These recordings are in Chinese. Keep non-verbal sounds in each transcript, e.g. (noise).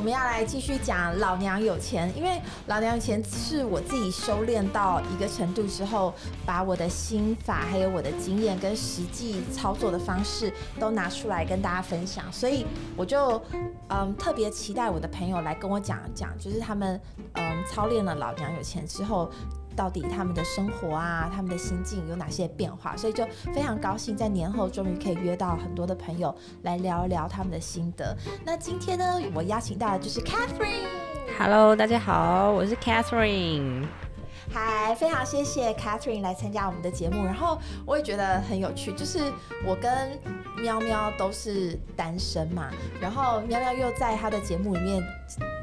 我们要来继续讲老娘有钱，因为老娘有钱是我自己修炼到一个程度之后，把我的心法还有我的经验跟实际操作的方式都拿出来跟大家分享，所以我就嗯特别期待我的朋友来跟我讲讲，就是他们嗯操练了老娘有钱之后。到底他们的生活啊，他们的心境有哪些变化？所以就非常高兴，在年后终于可以约到很多的朋友来聊一聊他们的心得。那今天呢，我邀请到的就是 Catherine。Hello，大家好，我是 Catherine。嗨，非常谢谢 Catherine 来参加我们的节目，然后我也觉得很有趣，就是我跟喵喵都是单身嘛，然后喵喵又在他的节目里面。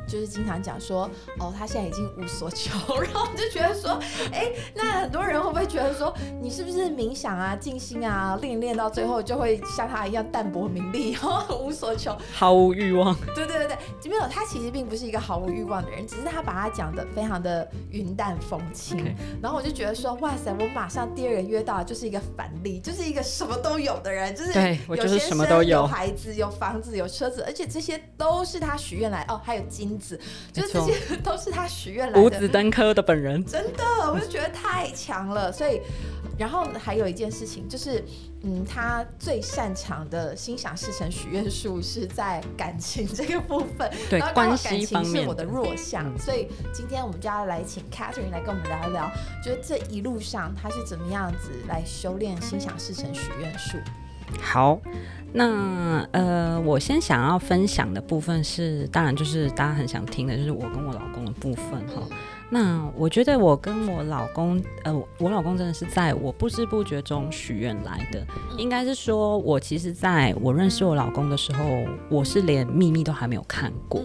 就是经常讲说，哦，他现在已经无所求，然后就觉得说，哎，那很多人会不会觉得说，你是不是冥想啊、静心啊，练练到最后就会像他一样淡泊名利，然后无所求，毫无欲望？(laughs) 对对对对，没有，他其实并不是一个毫无欲望的人，只是他把他讲的非常的云淡风轻。然后我就觉得说，哇塞，我马上第二个约到就是一个反例，就是一个什么都有的人，就是对我就是什么都有有，孩子、有房子、有车子，而且这些都是他许愿来哦，还有金。子，就是这些都是他许愿来的。五子登科的本人，真的，我就觉得太强了。所以，然后还有一件事情就是，嗯，他最擅长的心想事成许愿术是在感情这个部分，对，然后关系方面是我的弱项。所以今天我们就要来请 Catherine 来跟我们聊一聊，就是这一路上他是怎么样子来修炼心想事成许愿术。好，那呃，我先想要分享的部分是，当然就是大家很想听的，就是我跟我老公的部分哈。那我觉得我跟我老公，呃，我老公真的是在我不知不觉中许愿来的。应该是说，我其实在我认识我老公的时候，我是连秘密都还没有看过。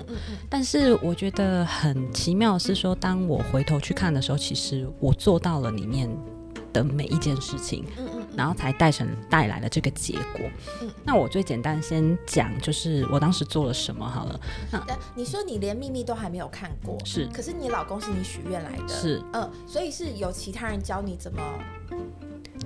但是我觉得很奇妙是说，当我回头去看的时候，其实我做到了里面的每一件事情。然后才带成带来了这个结果。嗯，那我最简单先讲，就是我当时做了什么好了。那你说你连秘密都还没有看过，是？可是你老公是你许愿来的，是？嗯，所以是有其他人教你怎么？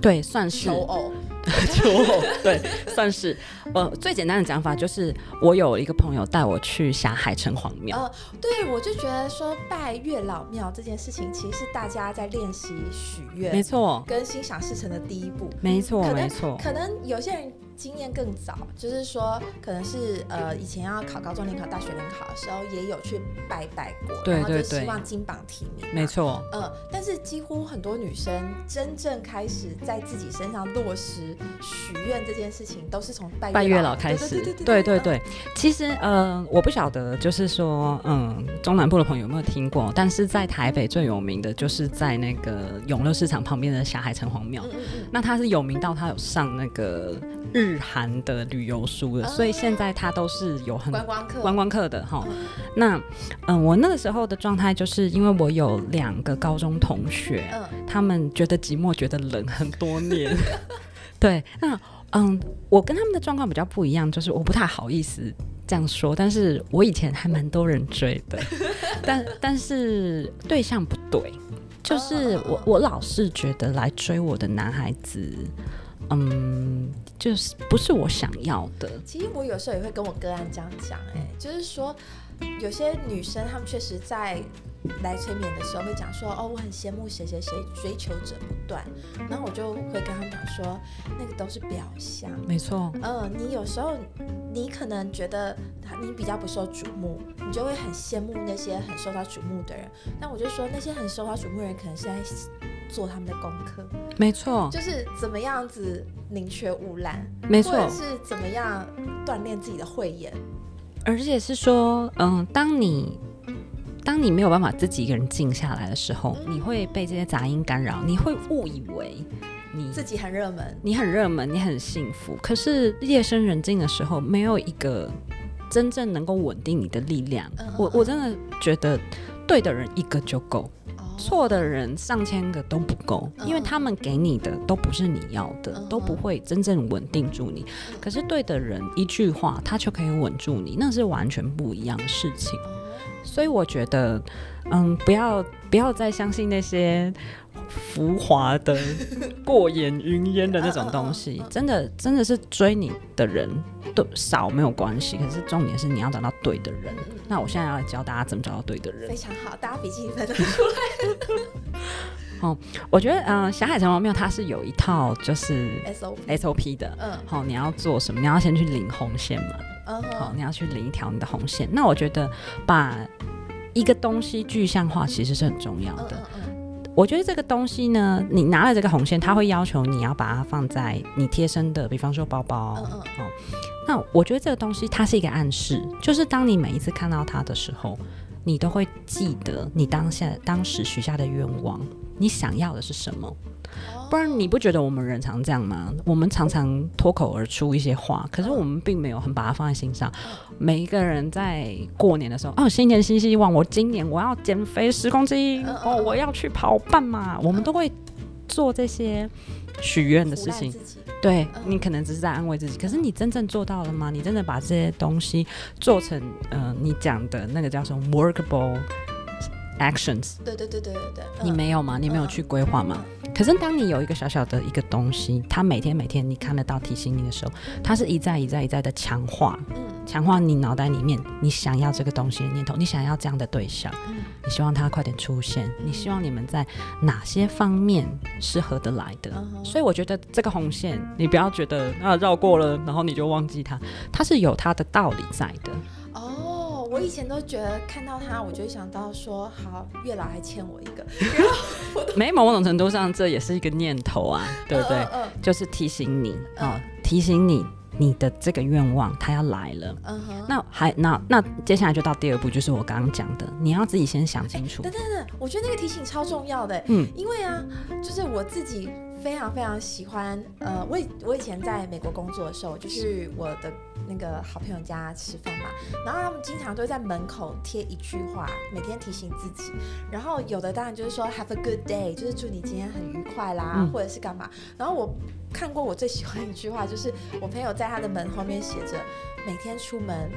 对，算是求偶，(laughs) 求偶，对，算是。呃，最简单的讲法就是，我有一个朋友带我去霞海城隍庙。呃，对，我就觉得说拜月老庙这件事情，其实是大家在练习许愿，没错，跟心想事成的第一步，没错，没错。可能有些人经验更早，就是说，可能是呃以前要考高中联考、大学联考的时候，也有去拜拜过，对对对，希望金榜题名，没错。嗯，但是几乎很多女生真正开始在自己身上落实许愿这件事情，都是从拜拜月老开始。对对对，其实呃，我不晓得，就是说，嗯，中南部的朋友有没有听过？但是在台北最有名的就是在那个永乐市场旁边的霞海城隍庙，那它是有名到它有上那个日韩的旅游书的，所以现在它都是有很观光客。观光客的哈。那嗯，我那个时候的状态就是因为我有两个高中同学，他们觉得寂寞，觉得冷很多年。(laughs) 对，那嗯，我跟他们的状况比较不一样，就是我不太好意思这样说，但是我以前还蛮多人追的，(laughs) 但但是对象不对，就是我我老是觉得来追我的男孩子，嗯，就是不是我想要的。其实我有时候也会跟我个案这样讲，哎，就是说有些女生她们确实在。来催眠的时候会讲说哦，我很羡慕谁谁谁追求者不断，然后我就会跟他们讲说，那个都是表象，没错。嗯，你有时候你可能觉得你比较不受瞩目，你就会很羡慕那些很受到瞩目的人。但我就说那些很受到瞩目的人，可能是在做他们的功课，没错，就是怎么样子宁缺毋滥，没错，或者是怎么样锻炼自己的慧眼，而且是说，嗯，当你。当你没有办法自己一个人静下来的时候，你会被这些杂音干扰，你会误以为你自己很热门，你很热门，你很幸福。可是夜深人静的时候，没有一个真正能够稳定你的力量。我我真的觉得，对的人一个就够，错的人上千个都不够，因为他们给你的都不是你要的，都不会真正稳定住你。可是对的人一句话，他就可以稳住你，那是完全不一样的事情。所以我觉得，嗯，不要不要再相信那些浮华的、(laughs) 过眼云烟的那种东西。真的，真的是追你的人都少没有关系，可是重点是你要找到对的人。那我现在要来教大家怎么找到对的人。非 (laughs) 常好，大家笔记本都出来。哦，我觉得，嗯，霞海城隍庙它是有一套就是 SOP SOP 的，嗯好，你要做什么？你要先去领红线嘛，嗯好，哼，你要去领一条你的红线。那我觉得把一个东西具象化其实是很重要嗯的。嗯我觉得这个东西呢，你拿了这个红线，它会要求你要把它放在你贴身的，比方说包包。嗯嗯哦，那我觉得这个东西它是一个暗示，就是当你每一次看到它的时候，你都会记得你当下当时许下的愿望，你想要的是什么。哦不然你不觉得我们人常这样吗？我们常常脱口而出一些话，可是我们并没有很把它放在心上。每一个人在过年的时候，哦，新年新希望，我今年我要减肥十公斤，哦，我要去跑半马，我们都会做这些许愿的事情。对嗯你可能只是在安慰自己，可是你真正做到了吗？你真的把这些东西做成，呃，你讲的那个叫什么 workable actions，对对对对对对，你嗯没有吗？你没有去规划吗？？可是当你有一个小小的一个东西，它每天每天你看得到提醒你的时候，它是一再一再一再的强化，嗯强化你脑袋里面你想要这个东西的念头，你想要这样的对象，嗯你希望它快点出现，你希望你们在哪些方面是合得来的。嗯所以我觉得这个红线，你不要觉得啊绕过了，然后你就忘记它，它是有它的道理在的。哦，我以前都觉得看到他，我就会想到说，好，月老还欠我一个，(laughs) 没某种程度上，这也是一个念头啊，对不对？就是提醒你啊、嗯提醒你你的这个愿望它要来了。嗯哼。那还那那接下来就到第二步，就是我刚刚讲的，你要自己先想清楚。等等等，我觉得那个提醒超重要的，嗯因为啊，就是我自己非常非常喜欢，呃，我以我以前在美国工作的时候，就是我的那个好朋友家吃饭嘛，然后他们经常都会在门口贴一句话，每天提醒自己，然后有的当然就是说 Have a good day，就是祝你今天很愉快啦，嗯。或者是干嘛，然后我看过我最喜欢一句话，就是我朋友在他的门后面写着，每天出门。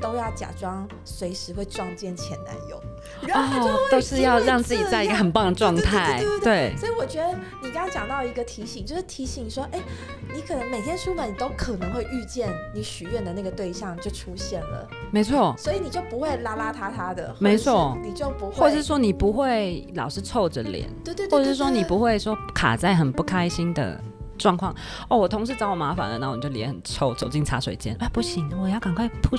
都要假装随时会撞见前男友，然后都是要让自己在一个很棒的状态对对对对，对所以我觉得你刚刚讲到一个提醒，就是提醒说，哎，你可能每天出门，你都可能会遇见你许愿的那个对象就出现了，没错。所以你就不会邋邋遢遢的，没错你就不会，或者是说你不会老是臭着脸，对对对，或者是说你不会说卡在很不开心的状况。哦，我同事找我麻烦了，然后你就脸很臭，走进茶水间，哎，不行，我要赶快扑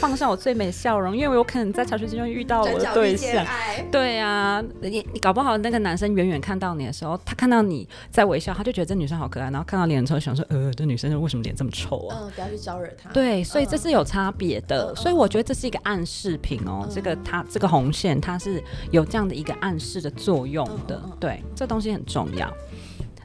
放上我最美的笑容，因为我有可能在茶水间中遇到我对象。对呀、你你搞不好那个男生远远看到你的时候，他看到你在微笑，他就觉得这女生好可爱，然后看到脸很臭，想说，呃，这女生为什么脸这么臭啊？嗯，不要去招惹他，对，所以这嗯是有差别的，嗯所以我觉得这是一个暗示品哦。嗯这个它这个红线，它是有这样的一个暗示的作用的。对，这东西很重要。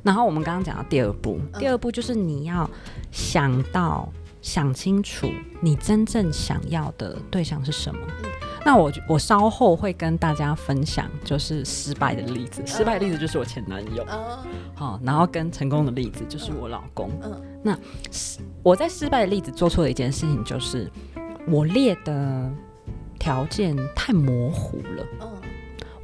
然后我们刚刚讲到第二步，嗯第二步就是你要想到想清楚你真正想要的对象是什么。嗯那我我稍后会跟大家分享，就是失败的例子。失败的例子就是我前男友，嗯好，然后跟成功的例子就是我老公。嗯我在失败的例子做错的一件事情，就是我列的条件太模糊了。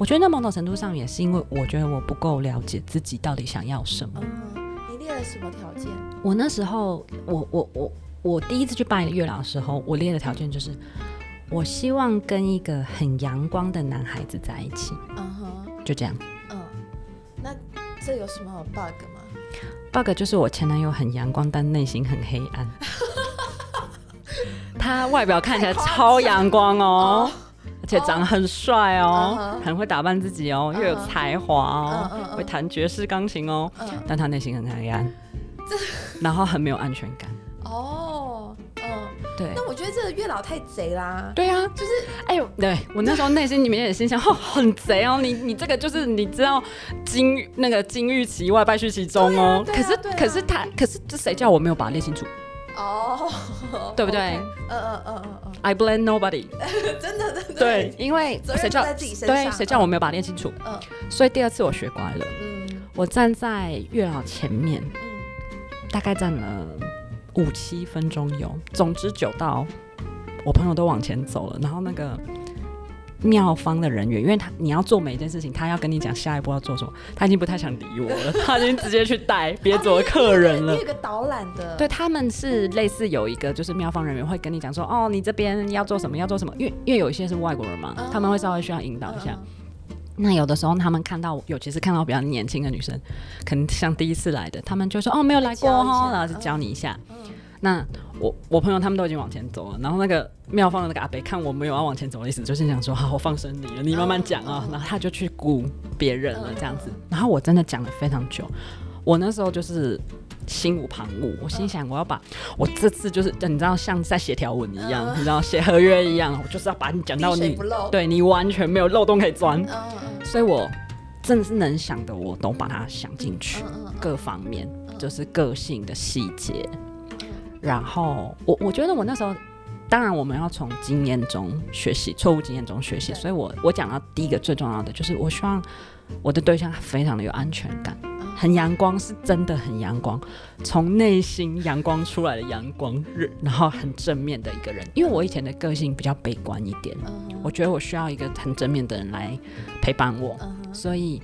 嗯我觉得那某种程度上也是因为我觉得我不够了解自己到底想要什么。嗯，你列了什么条件？我那时候，我我我我第一次去拜月老的时候，我列的条件就是，我希望跟一个很阳光的男孩子在一起，嗯哼，就这样。嗯，那这有什么 bug 吗？bug 就是我前男友很阳光，但内心很黑暗。(laughs) 他外表看起来超阳光哦，而且长得很帅哦很会打扮自己哦，嗯又有才华哦会弹爵士钢琴哦，嗯，但他内心很黑暗，然后很没有安全感。哦，嗯，对，那我觉得这个月老太贼啦，对啊，就是哎呦，对我那时候内心里面也心想，哦，很贼哦，你你这个就是你知道金那个金玉其外，败絮其中哦。可是啊。可是他可是这谁叫我没有把它列清楚哦，对不对 OK，嗯嗯嗯嗯？I blame nobody。嗯，真的真的，对，，因为谁叫在自己身对，谁叫我没有把它练清楚？嗯所以第二次我学乖了，嗯我站在月老前面，嗯大概站了五七分钟有，总之久到我朋友都往前走了，然后那个妙方的人员，因为他你要做每一件事情，他要跟你讲下一步要做什么，他已经不太想理我了，(laughs) 他已经直接去带别组的客人了。有一个导览的，对，他们是类似有一个就是妙方人员会跟你讲说，哦，你这边要做什么，要做什么，因为因为有一些是外国人嘛，他们会稍微需要引导一下。那有的时候他们看到，尤其是看到比较年轻的女生，可能像第一次来的，他们就说哦，没有来过哦，然后就教你一下。那我我朋友他们都已经往前走了，然后那个妙方的那个阿北看我没有要往前走的意思，就是想说好，我放生你了，你慢慢讲啊。然后他就去鼓别人了这样子。然后我真的讲了非常久，我那时候就是心无旁骛，我心想我要把我这次就是你知道像在写条文一样，你知道写合约一样，我就是要把你讲到你对你完全没有漏洞可以钻。所以我真的是能想的我都把它想进去，各方面就是个性的细节。然后我我觉得我那时候，当然我们要从经验中学习，错误经验中学习。所以我我讲到第一个最重要的就是，我希望我的对象非常的有安全感，很阳光，是真的很阳光，从内心阳光出来的阳光，然后很正面的一个人。因为我以前的个性比较悲观一点，我觉得我需要一个很正面的人来陪伴我，所以。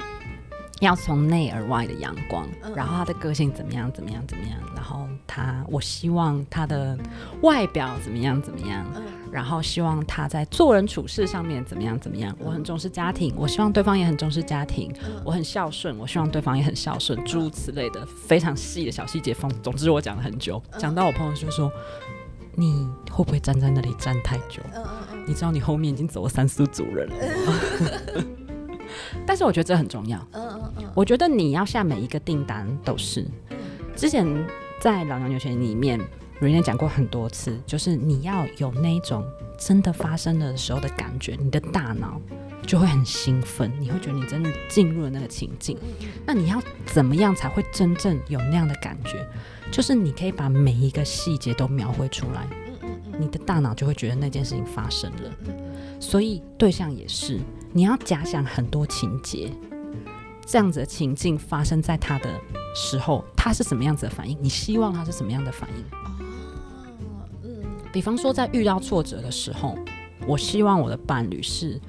要从内而外的阳光，然后他的个性怎么样？怎么样？怎么样？然后他，我希望他的外表怎么样？怎么样？然后希望他在做人处事上面怎么样？怎么样？我很重视家庭，我希望对方也很重视家庭。我很孝顺，我希望对方也很孝顺。诸如此类的非常细的小细节，风，总之我讲了很久，讲到我朋友就说：“你会不会站在那里站太久？你知道你后面已经走了三四组人了。(laughs) ”但是我觉得这很重要。嗯嗯嗯，我觉得你要下每一个订单都是。之前在老娘有钱里面，瑞莲讲过很多次，就是你要有那种真的发生的时候的感觉，你的大脑就会很兴奋，你会觉得你真的进入了那个情境。那你要怎么样才会真正有那样的感觉？就是你可以把每一个细节都描绘出来，你的大脑就会觉得那件事情发生了。所以对象也是。你要假想很多情节，这样子的情境发生在他的时候，他是什么样子的反应？你希望他是什么样的反应？哦，嗯，比方说在遇到挫折的时候，我希望我的伴侣是，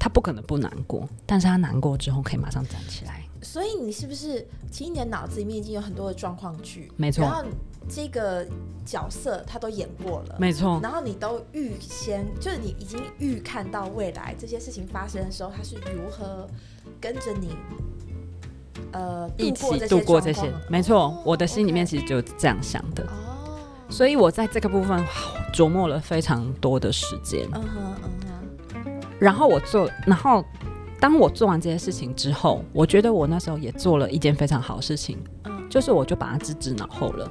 他不可能不难过，但是他难过之后可以马上站起来。所以你是不是，其实你的脑子里面已经有很多的状况剧？没错。然后这个角色他都演过了，没错。然后你都预先，就是你已经预看到未来这些事情发生的时候，他是如何跟着你，呃，一起度过这些。没错，我的心里面其实就这样想的。哦。所以我在这个部分琢磨了非常多的时间。嗯哼嗯哼。然后我做，然后当我做完这些事情之后，我觉得我那时候也做了一件非常好的事情，嗯，就是我就把它置之脑后了。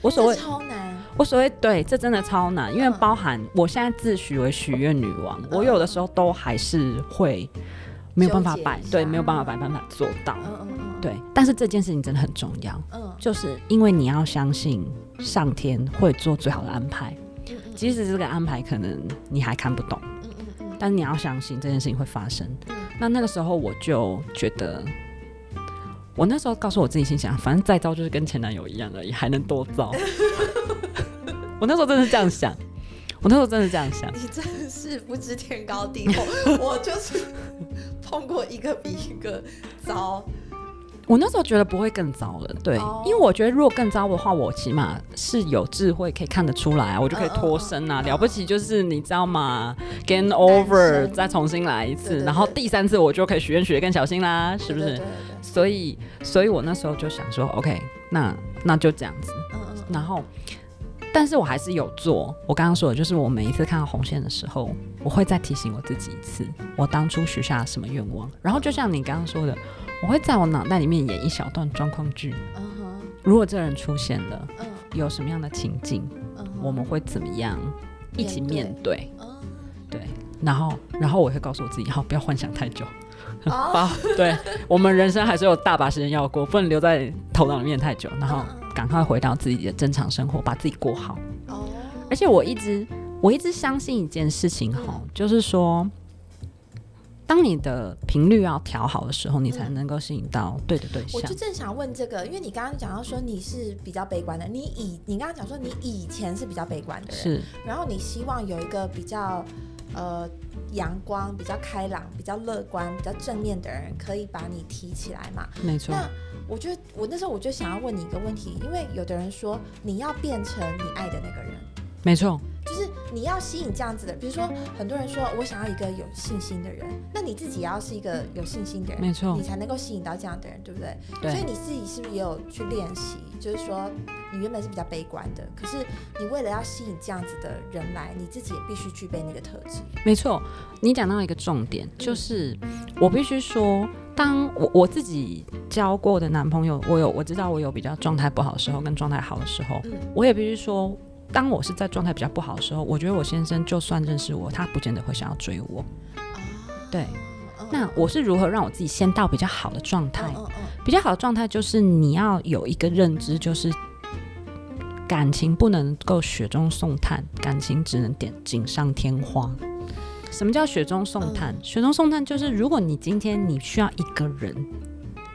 我所谓超难，我所谓对，这真的超难，因为包含我现在自诩为许愿女王，我有的时候都还是会没有办法摆，对，没有办法摆办法做到，嗯嗯嗯，对。但是这件事情真的很重要，嗯，就是因为你要相信上天会做最好的安排，即使这个安排可能你还看不懂，嗯嗯嗯，但是你要相信这件事情会发生。那那个时候我就觉得。我那时候告诉我自己心想，反正再糟就是跟前男友一样而已，还能多糟。(laughs) 我那时候真的是这样想，我那时候真的这样想。你真的是不知天高地厚，我就是碰过一个比一个糟。我那时候觉得不会更糟了，对，因为我觉得如果更糟的话，我起码是有智慧可以看得出来啊，我就可以脱身啊。了不起就是你知道吗？Gain over，再重新来一次，然后第三次我就可以许愿许的更小心啦，是不是？所以，所以我那时候就想说，OK，那那就这样子。然后，但是我还是有做。我刚刚说的就是，我每一次看到红线的时候，我会再提醒我自己一次，我当初许下什么愿望。然后，就像你刚刚说的。我会在我脑袋里面演一小段状况剧。如果这人出现了，嗯，有什么样的情境，嗯，我们会怎么样一起面对？嗯，对，然后，然后我会告诉我自己，好，不要幻想太久。哦，(laughs) 对，我们人生还是有大把时间要过，不能留在头脑里面太久。然后，赶快回到自己的正常生活，把自己过好。哦，而且我一直，我一直相信一件事情，哈，就是说。当你的频率要调好的时候，你才能够吸引到对的对象。我就正想问这个，因为你刚刚讲到说你是比较悲观的，你以你刚刚讲说你以前是比较悲观的人，是，然后你希望有一个比较呃阳光、比较开朗、比较乐观、比较正面的人，可以把你提起来嘛。没错。那我觉得我那时候我就想要问你一个问题，因为有的人说你要变成你爱的那个人，没错。就是你要吸引这样子的，比如说很多人说我想要一个有信心的人，那你自己也要是一个有信心的人，没错，你才能够吸引到这样的人，对不对？对。所以你自己是不是也有去练习？就是说你原本是比较悲观的，可是你为了要吸引这样子的人来，你自己也必须具备那个特质。没错，你讲到一个重点，就是我必须说，当我我自己交过的男朋友，我有我知道我有比较状态不好的时候，跟状态好的时候，我也必须说。当我是在状态比较不好的时候，我觉得我先生就算认识我，他不见得会想要追我。对，那我是如何让我自己先到比较好的状态？比较好的状态就是你要有一个认知，就是感情不能够雪中送炭，感情只能点锦上添花。什么叫雪中送炭？雪中送炭就是如果你今天你需要一个人。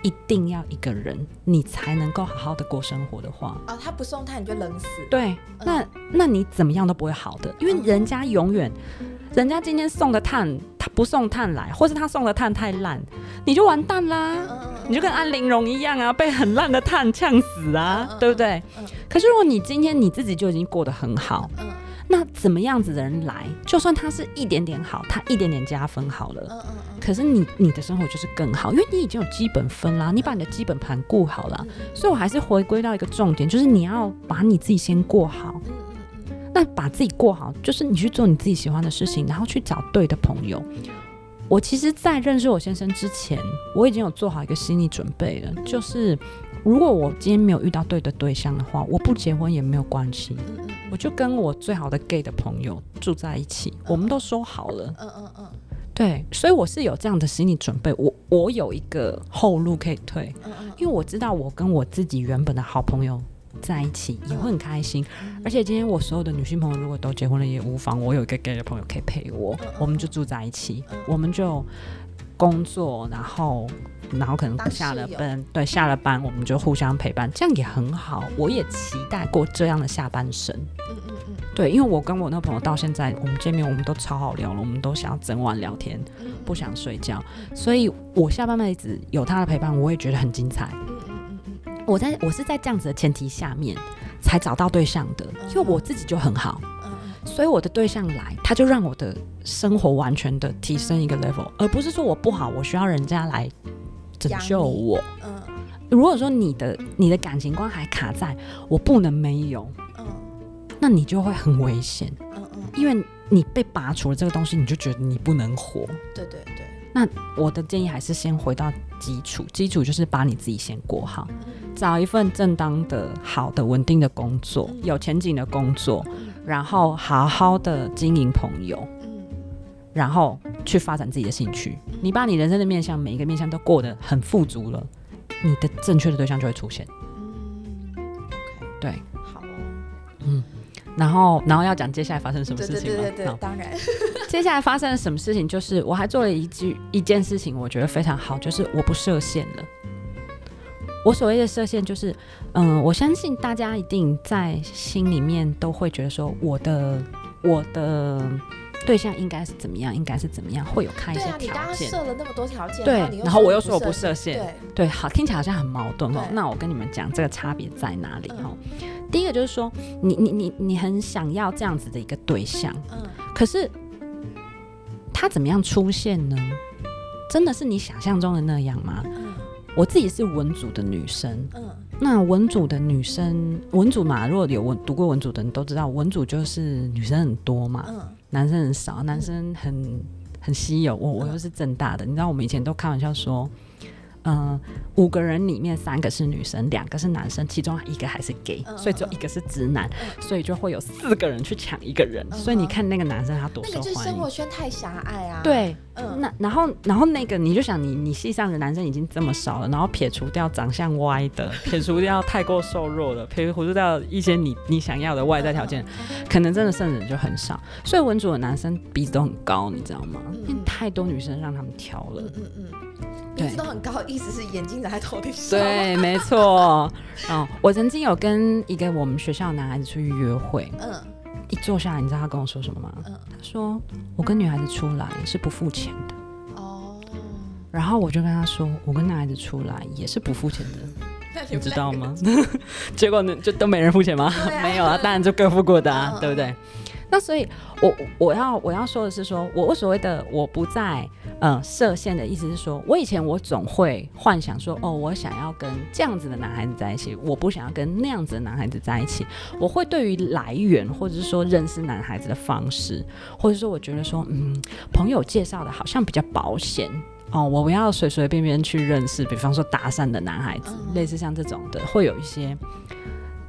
一定要一个人，你才能够好好的过生活的话，哦，他不送炭你就冷死。对，那那你怎么样都不会好的，因为人家永远，人家今天送的炭，他不送炭来，或是他送的炭太烂，你就完蛋啦，你就跟安陵容一样啊，被很烂的炭呛死啊，对不对？可是如果你今天你自己就已经过得很好。那怎么样子的人来，就算他是一点点好，他一点点加分好了。可是你你的生活就是更好，因为你已经有基本分啦，你把你的基本盘顾好了。所以我还是回归到一个重点，就是你要把你自己先过好。那把自己过好，就是你去做你自己喜欢的事情，然后去找对的朋友。我其实，在认识我先生之前，我已经有做好一个心理准备了，就是如果我今天没有遇到对的对象的话，我不结婚也没有关系，我就跟我最好的 gay 的朋友住在一起，我们都说好了。嗯嗯嗯，对，所以我是有这样的心理准备，我我有一个后路可以退，因为我知道我跟我自己原本的好朋友。在一起也会很开心，而且今天我所有的女性朋友如果都结婚了也无妨，我有一个 gay 的朋友可以陪我，我们就住在一起，我们就工作，然后然后可能下了班，对，下了班我们就互相陪伴，这样也很好。我也期待过这样的下半生。嗯嗯嗯，对，因为我跟我那朋友到现在我们见面我们都超好聊了，我们都想要整晚聊天，不想睡觉，所以我下半辈子有他的陪伴，我也觉得很精彩。我在我是在这样子的前提下面才找到对象的，因为我自己就很好，所以我的对象来，他就让我的生活完全的提升一个 level，而不是说我不好，我需要人家来拯救我。嗯，如果说你的你的感情观还卡在我不能没有，嗯，那你就会很危险。嗯嗯，因为你被拔除了这个东西，你就觉得你不能活。对对对。那我的建议还是先回到基础，基础就是把你自己先过好，找一份正当的、好的、稳定的工作，有前景的工作，然后好好的经营朋友，然后去发展自己的兴趣。你把你人生的面向每一个面向都过得很富足了，你的正确的对象就会出现。嗯，OK，对，好哦，嗯。然后，然后要讲接下来发生什么事情吗？对对对，当然。(laughs) 接下来发生了什么事情？就是我还做了一句一件事情，我觉得非常好，就是我不设限了。我所谓的设限，就是嗯，我相信大家一定在心里面都会觉得说，我的我的。对象应该是怎么样？应该是怎么样？会有看一些条件。你刚刚设了那么多条件，对，然后我又说我不设限，对，对，好，听起来好像很矛盾哦。那我跟你们讲，这个差别在哪里？哈，第一个就是说，你你你你很想要这样子的一个对象，嗯，可是他怎么样出现呢？真的是你想象中的那样吗？嗯，我自己是文组的女生，嗯，那文组的女生，文组嘛，如果有文读过文组的人都知道，文组就是女生很多嘛，嗯。男生很少，男生很很稀有。我我又是正大的，你知道我们以前都开玩笑说。嗯，五个人里面三个是女生，两个是男生，其中一个还是 gay，所以只有一个是直男，所以就会有四个人去抢一个人。所以你看那个男生他多受欢迎。生活圈太狭隘啊。对，嗯，那然后然后那个你就想你你系上的男生已经这么少了，然后撇除掉长相歪的，(laughs) 撇除掉太过瘦弱的，撇除掉一些你你想要的外在条件，可能真的剩人就很少。所以文组的男生鼻子都很高，你知道吗？因为太多女生让他们挑了。嗯嗯。鼻子都很高，意思是眼睛在头顶上。对，没错。(laughs) 哦，我曾经有跟一个我们学校男孩子出去约会。嗯。一坐下来，你知道他跟我说什么吗？嗯他说我跟女孩子出来是不付钱的。哦，然后我就跟他说，我跟男孩子出来也是不付钱的，(laughs) 你知道吗？(laughs) 结果呢，就都没人付钱吗？啊没有啊，当然就各付各的啊嗯，对不对？那所以我，我要我要说的是说，我所谓的我不在呃设限的意思是说，我以前我总会幻想说，哦，我想要跟这样子的男孩子在一起，我不想要跟那样子的男孩子在一起。我会对于来源或者是说认识男孩子的方式，或者说我觉得说，嗯，朋友介绍的好像比较保险。哦，我不要随随便便去认识，比方说搭讪的男孩子，嗯类似像这种的，会有一些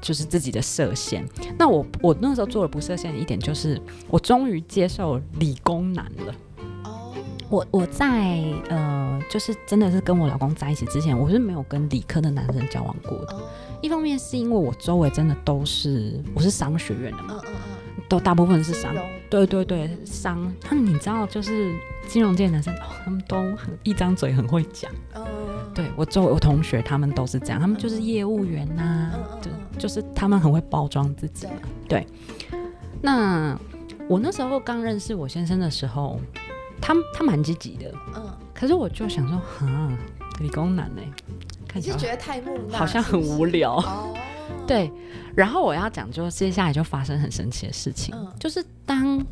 就是自己的设限。那我我那时候做了不设限的一点，就是我终于接受理工男了。哦，我我在呃，就是真的是跟我老公在一起之前，我是没有跟理科的男生交往过的。哦，一方面是因为我周围真的都是我是商学院的嘛，嗯嗯嗯，都大部分是商对对对，商。他们你知道，就是金融界男生，哦，他们都很一张嘴很会讲。嗯，对我周围我同学他们都是这样，他们就是业务员呐、就嗯就是他们很会包装自己。对。那我那时候刚认识我先生的时候，他他蛮积极的，嗯，可是我就想说，哈，理工男呢、看你是觉得太木讷，好像很无聊。哦，对，然后我要讲，就接下来就发生很神奇的事情，嗯。就是当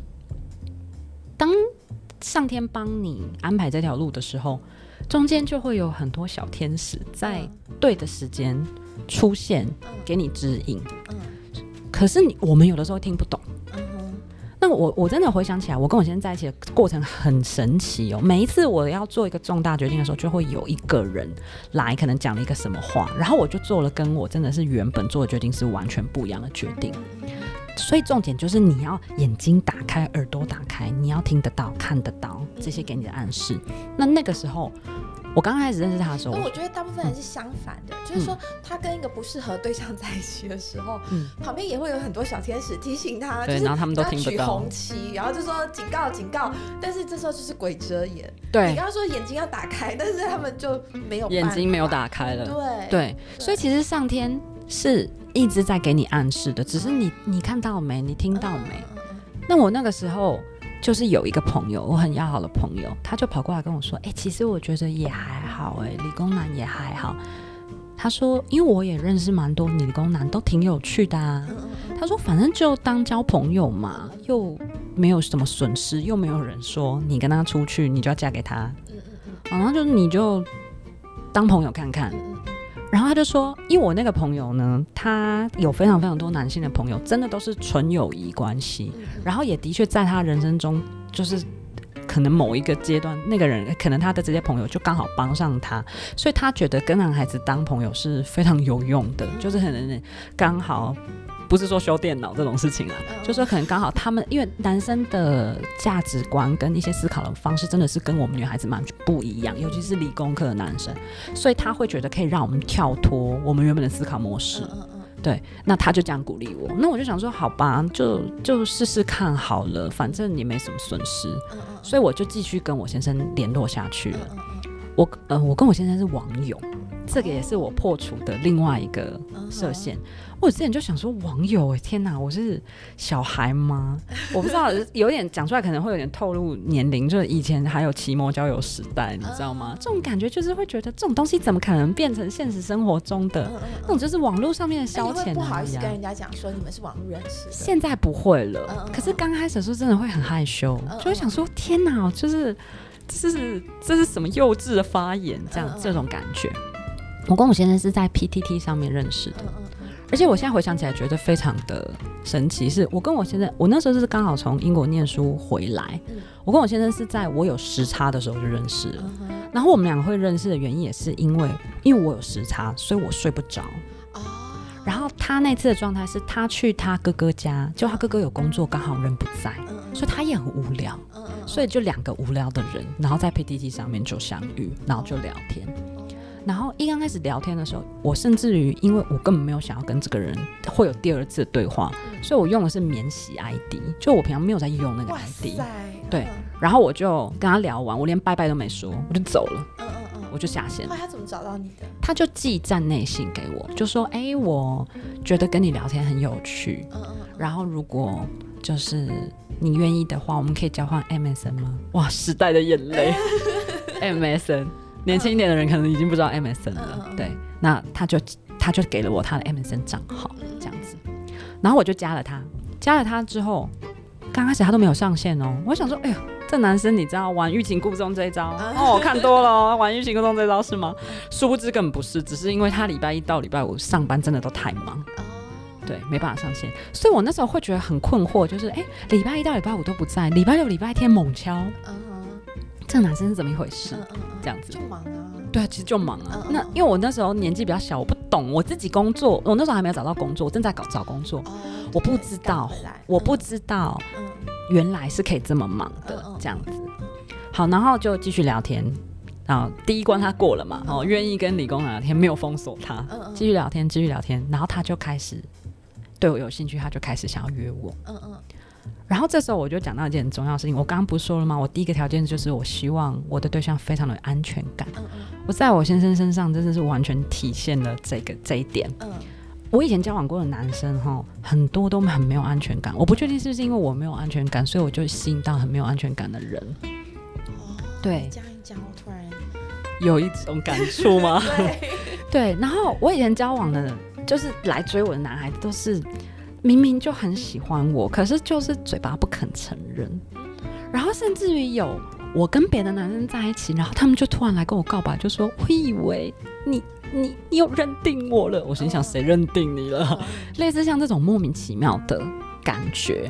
当上天帮你安排这条路的时候，中间就会有很多小天使在嗯。对的时间出现，嗯。给你指引。嗯。可是你我们有的时候听不懂。嗯哼那我我真的回想起来，我跟我先生在一起的过程很神奇哦。每一次我要做一个重大决定的时候，就会有一个人来，可能讲了一个什么话，然后我就做了跟我真的是原本做的决定是完全不一样的决定。所以重点就是你要眼睛打开，耳朵打开，你要听得到、看得到这些给你的暗示。那那个时候，我刚开始认识他的时候，我觉得大部分人是相反的，就是说他跟一个不适合对象在一起的时候，嗯旁边也会有很多小天使提醒他，就是后他们都举听不到红旗，然后就说警告警告，但是这时候就是鬼遮眼。你对刚刚说眼睛要打开，但是他们就没有眼睛没有打开了法，，对对，所以其实上天是一直在给你暗示的，只是你你看到没，你听到没？那我那个时候就是有一个朋友，我很要好的朋友，他就跑过来跟我说：“哎、其实我觉得也还好、哎，理工男也还好。”他说：“因为我也认识蛮多理工男，都挺有趣的啊。他说：“反正就当交朋友嘛，又没有什么损失，又没有人说你跟他出去，你就要嫁给他，嗯嗯嗯然后就你就当朋友看看。”然后他就说，因为我那个朋友呢，他有非常非常多男性的朋友，真的都是纯友谊关系，嗯然后也的确在他人生中，就是可能某一个阶段，那个人可能他的这些朋友就刚好帮上他，所以他觉得跟男孩子当朋友是非常有用的，就是可能刚好。不是说修电脑这种事情啊，嗯。就说可能刚好他们，因为男生的价值观跟一些思考的方式真的是跟我们女孩子蛮不一样，尤其是理工科的男生，所以他会觉得可以让我们跳脱我们原本的思考模式。嗯嗯对，那他就这样鼓励我，那我就想说，好吧，就就试试看好了，反正也没什么损失，嗯嗯所以我就继续跟我先生联络下去了。我呃，我跟我先生是网友，这个也是我破除的另外一个嗯。设限。我之前就想说，网友，哎，天哪，我是小孩吗？我不知道，(laughs) 有点讲出来可能会有点透露年龄，就是以前还有奇摩交友时代，你知道吗？这种感觉就是会觉得这种东西怎么可能变成现实生活中的那种，就是网络上面的消遣不好意思跟。人家讲说你们是网络认识的，现在不会了，可是刚开始的时候真的会很害羞，嗯就会想说天哪，就是这是这是什么幼稚的发言，这样、这种感觉。我跟我先生是在 PTT 上面认识的，而且我现在回想起来觉得非常的神奇，是我跟我先生，我那时候是刚好从英国念书回来，嗯我跟我先生是在我有时差的时候就认识了。嗯然后我们两个会认识的原因也是因为，因为我有时差，所以我睡不着。哦，然后他那次的状态是他去他哥哥家，就他哥哥有工作，刚好人不在，所以他也很无聊，所以就两个无聊的人，然后在 PTT 上面就相遇，然后就聊天。然后一刚开始聊天的时候，我甚至于因为我根本没有想要跟这个人会有第二次的对话，嗯所以我用的是免洗 ID，就我平常没有在用那个 ID。塞，对嗯然后我就跟他聊完，我连拜拜都没说，我就走了，嗯嗯嗯，我就下线后。来他怎么找到你的？他就寄站内信给我，就说：“哎、我觉得跟你聊天很有趣，嗯嗯然后如果就是你愿意的话，我们可以交换 MSN 吗？哇，时代的眼泪，(laughs) MSN，年轻一点的人可能已经不知道 MSN 了。对，那他就他就给了我他的 MSN 账号，这样子，然后我就加了他，加了他之后，刚开始他都没有上线哦，我想说，哎呦。这男生你知道玩欲擒故纵这一招？哦，我看多了，哦玩欲擒故纵这招是吗？殊不知根本不是，只是因为他礼拜一到礼拜五上班真的都太忙，对，没办法上线，所以我那时候会觉得很困惑，就是哎，礼拜一到礼拜五都不在，礼拜六、礼拜天猛敲，这个男生是怎么一回事？这样子就忙啊，对啊，其实就忙啊。那因为我那时候年纪比较小，我不懂，我自己工作，我那时候还没有找到工作，我正在搞找工作，我不知道，我不知道。原来是可以这么忙的，这样子。好，然后就继续聊天。然后第一关他过了嘛，哦，愿意跟理工聊天，没有封锁他，继续聊天，继续聊天。然后他就开始对我有兴趣，他就开始想要约我。嗯嗯。然后这时候我就讲到一件很重要的事情，我刚刚不是说了吗？我第一个条件就是我希望我的对象非常的有安全感。嗯嗯。我在我先生身上真的是完全体现了这个这一点。嗯。我以前交往过的男生哈，很多都很没有安全感。我不确定是不是因为我没有安全感，所以我就吸引到很没有安全感的人。哦，对，这样一讲，我突然有一种感触吗？对，(laughs) 对。然后我以前交往的，就是来追我的男孩子，都是明明就很喜欢我，可是就是嘴巴不肯承认。然后甚至于有我跟别的男生在一起，然后他们就突然来跟我告白，就说：“我以为你。(laughs) ”你你又认定我了？我心想谁认定你了？(laughs) 类似像这种莫名其妙的感觉。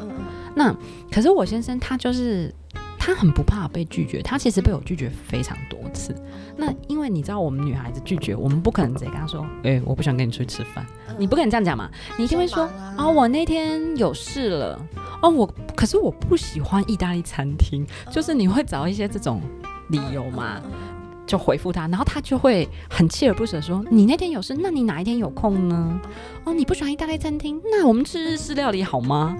那可是我先生他就是他很不怕被拒绝，他其实被我拒绝非常多次。那因为你知道我们女孩子拒绝，我们不可能直接跟他说：“哎，我不想跟你出去吃饭。”你不可能这样讲嘛？你一定会说：“啊，我那天有事了。”哦，我可是我不喜欢意大利餐厅，就是你会找一些这种理由嘛？就回复他，然后他就会很锲而不舍说：“你那天有事，那你哪一天有空呢？哦，你不喜欢意大利餐厅，那我们吃日式料理好吗？”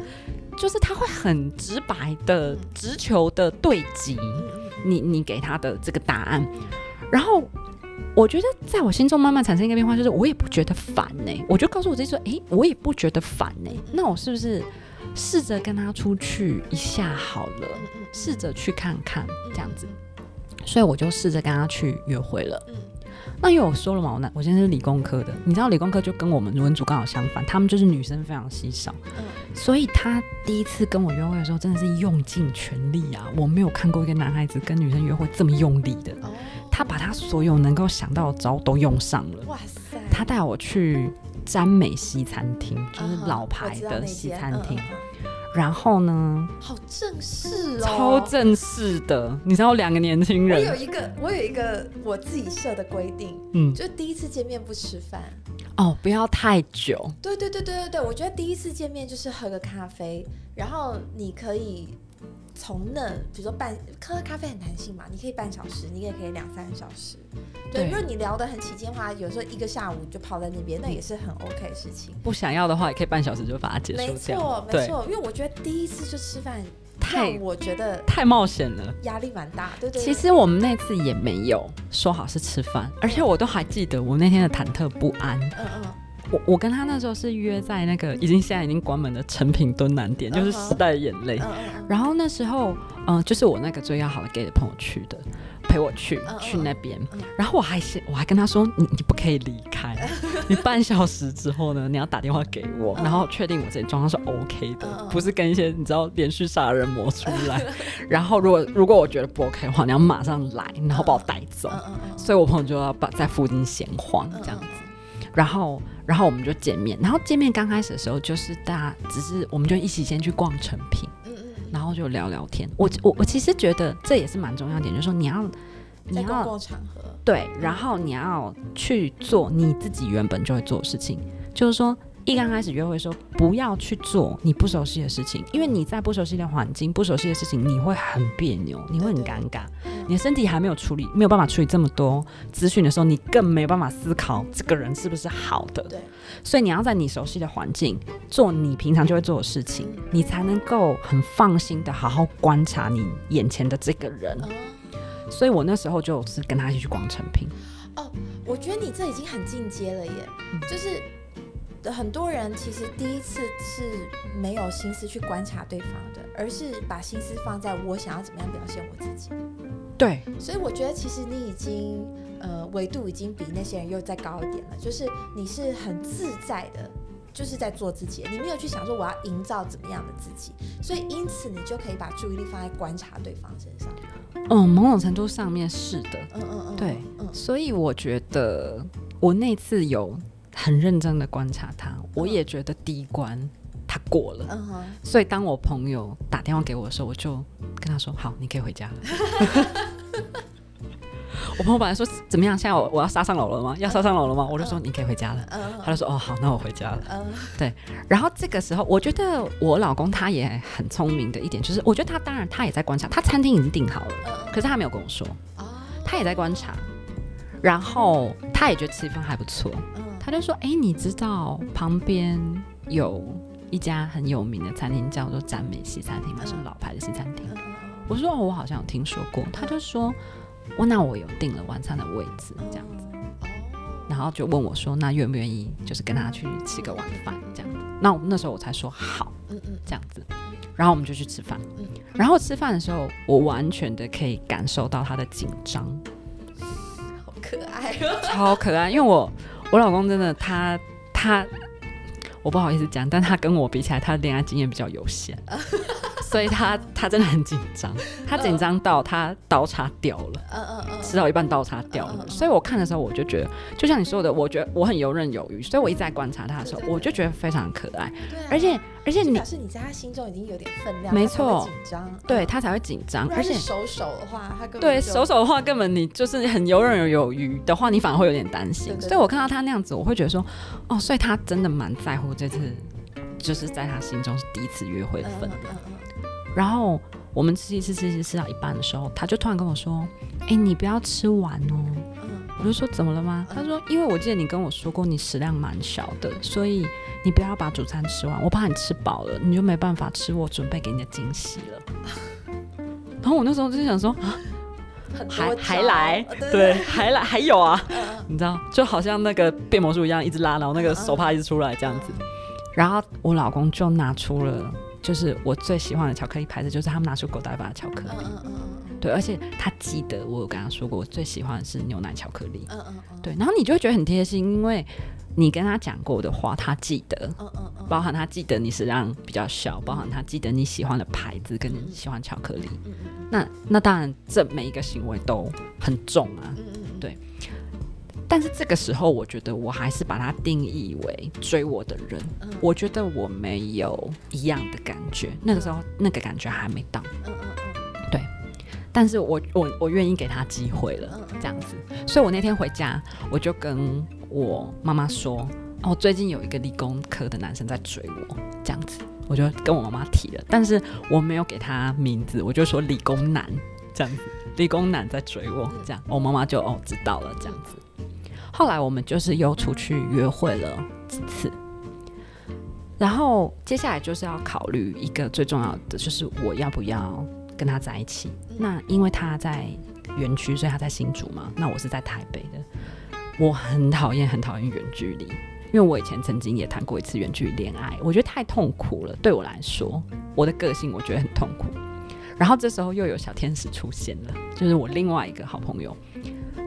就是他会很直白的、直球的对击你，你给他的这个答案。然后我觉得在我心中慢慢产生一个变化，就是我也不觉得烦呢。我就告诉我自己说：“诶，我也不觉得烦呢。那我是不是试着跟他出去一下好了？试着去看看这样子。”所以我就试着跟他去约会了。嗯，那因为我说了嘛，我那我现在是理工科的，你知道理工科就跟我们文组刚好相反，他们就是女生非常稀少。嗯，所以他第一次跟我约会的时候，真的是用尽全力啊！我没有看过一个男孩子跟女生约会这么用力的。哦，他把他所有能够想到的招都用上了。哇塞！他带我去詹美西餐厅，就是老牌的西餐厅。然后呢？好正式哦，超正式的。你知道两个年轻人，我有一个，我有一个我自己设的规定，嗯，就第一次见面不吃饭，哦，不要太久。对对对对对对，我觉得第一次见面就是喝个咖啡，然后你可以。从那，比如说半喝咖啡很弹性嘛，你可以半小时，你也可以两三个小时。对，如果你聊得很起劲的话，有时候一个下午就泡在那边，那也是很 (laughs) OK 的事情。不想要的话，也可以半小时就把它结束没错，没错，因为我觉得第一次就吃饭，太我觉得太冒险了，压力蛮大。对对。其实我们那次也没有说好是吃饭，而且我都还记得我那天的忐忑不安。嗯嗯。我我跟他那时候是约在那个已经现在已经关门的成品敦南店，就是时代的眼泪。然后那时候，嗯，就是我那个最要好的 gay 的朋友去的，陪我去去那边。然后我还是我还跟他说，你你不可以离开，(laughs) 你半小时之后呢，你要打电话给我，然后确定我这里状况是 OK 的，不是跟一些你知道连续杀人魔出 (laughs) 来。然后如果如果我觉得不 OK 的话，你要马上来，然后把我带走。所以我朋友就要把在附近闲晃这样子。然后，然后我们就见面。然后见面刚开始的时候，就是大家只是我们就一起先去逛成品，然后就聊聊天。我我我其实觉得这也是蛮重要点，就是说你要你要公共场合对，然后你要去做你自己原本就会做的事情，就是说。一刚开始约会说不要去做你不熟悉的事情，因为你在不熟悉的环境、不熟悉的事情，你会很别扭，你会很尴尬。你的身体还没有处理，没有办法处理这么多资讯的时候，你更没有办法思考这个人是不是好的。对，所以你要在你熟悉的环境做你平常就会做的事情，你才能够很放心的好好观察你眼前的这个人。所以我那时候就是跟他一起去逛成品。哦，我觉得你这已经很进阶了耶，就是。很多人其实第一次是没有心思去观察对方的，而是把心思放在我想要怎么样表现我自己。对，所以我觉得其实你已经呃维度已经比那些人又再高一点了，就是你是很自在的，就是在做自己，你没有去想说我要营造怎么样的自己，所以因此你就可以把注意力放在观察对方身上。嗯，某种程度上面是的，嗯嗯嗯，对，嗯所以我觉得我那次有很认真的观察他，我也觉得第一关他过了。所以当我朋友打电话给我的时候，我就跟他说：“好，你可以回家了。(laughs) ”我朋友本来说怎么样？现在我我要杀上楼了吗？要杀上楼了吗？我就说你可以回家了。嗯他就说：“哦，好，那我回家了。对”然后这个时候，我觉得我老公他也很聪明的一点，就是我觉得他当然他也在观察，他餐厅已经订好了，嗯可是他没有跟我说，哦，他也在观察，然后他也觉得气氛还不错，嗯他就说：“哎、你知道旁边有一家很有名的餐厅叫做赞美西餐厅吗？是老牌的西餐厅。我说：“哦，我好像有听说过。”他就说：“我那我有订了晚餐的位置，这样子。”然后就问我说：“那愿不愿意就是跟他去吃个晚饭这样子？”那我那时候我才说好嗯嗯这样子，然后我们就去吃饭嗯。然后吃饭的时候，我完全的可以感受到他的紧张。好可爱哦，超可爱，因为我我老公真的他他，我不好意思讲，但他跟我比起来，他的恋爱经验比较有限，(laughs) 所以他他真的很紧张，他紧张到他刀叉掉了。嗯嗯嗯，吃到一半刀叉掉了，所以我看的时候，我就觉得，就像你说的，我觉得我很游刃有余，所以我一直在观察他的时候我就觉得非常可爱，而且而且你就表示你在他心中已经有点分量，没错紧张，嗯对他才会紧张，而且手手的话，他根本对手手的话，根本你就是很游刃有余的话，你反而会有点担心。所以我看到他那样子，我会觉得说，哦，所以他真的蛮在乎这次，就是在他心中是第一次约会的嗯分量。然后我们吃一吃吃一吃吃到一半的时候，他就突然跟我说：“哎、你不要吃完哦。”嗯我就说怎么了吗？他说因为我记得你跟我说过你食量蛮小的，所以你不要把主餐吃完，我怕你吃饱了，你就没办法吃我准备给你的惊喜了。然后我那时候就想说，啊嗯，很还还来呃，对对，还来还有啊，(laughs) 你知道，就好像那个变魔术一样，一直拉，然后那个手帕一直出来这样子。然后我老公就拿出了，就是我最喜欢的巧克力牌子，就是他们拿出狗仔版的巧克力。嗯嗯嗯嗯对，而且他记得我有跟他说过，我最喜欢的是牛奶巧克力。嗯嗯嗯，对，然后你就会觉得很贴心，因为你跟他讲过的话，他记得，嗯嗯嗯，包含他记得你是让比较小，包含他记得你喜欢的牌子跟你喜欢巧克力。嗯嗯那那当然，这每一个行为都很重啊。嗯嗯嗯，对但是这个时候，我觉得我还是把它定义为追我的人。嗯我觉得我没有一样的感觉，那个时候那个感觉还没到，嗯嗯嗯但是我我我愿意给他机会了。这样子。所以我那天回家，我就跟我妈妈说：“哦，最近有一个理工科的男生在追我，这样子。”我就跟我妈妈提了，但是我没有给他名字，我就说理工男这样子，理工男在追我，这样，我妈妈就哦知道了这样子。后来我们就是又出去约会了几次，然后接下来就是要考虑一个最重要的，就是我要不要跟他在一起。那因为他在园区，所以他在新竹嘛。那我是在台北的，我很讨厌很讨厌远距离，因为我以前曾经也谈过一次远距离恋爱，我觉得太痛苦了，对我来说，我的个性我觉得很痛苦。然后这时候又有小天使出现了，就是我另外一个好朋友。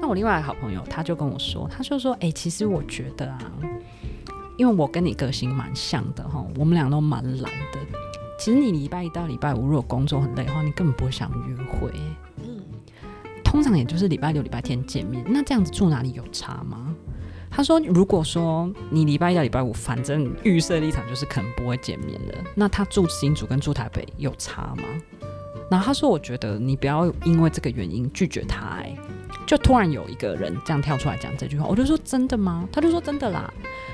那我另外一个好朋友他就跟我说，他就说：“哎、其实我觉得啊，因为我跟你个性蛮像的哈，我们俩都蛮懒的。其实你礼拜一到礼拜五如果工作很累的话，你根本不会想约会、嗯通常也就是礼拜六、礼拜天见面，那这样子住哪里有差吗？他说，如果说你礼拜一到礼拜五，反正预设立场就是可能不会见面了，那他住新竹跟住台北有差吗？然后他说，我觉得你不要因为这个原因拒绝他、哎，就突然有一个人这样跳出来讲这句话，我就说真的吗？他就说真的啦。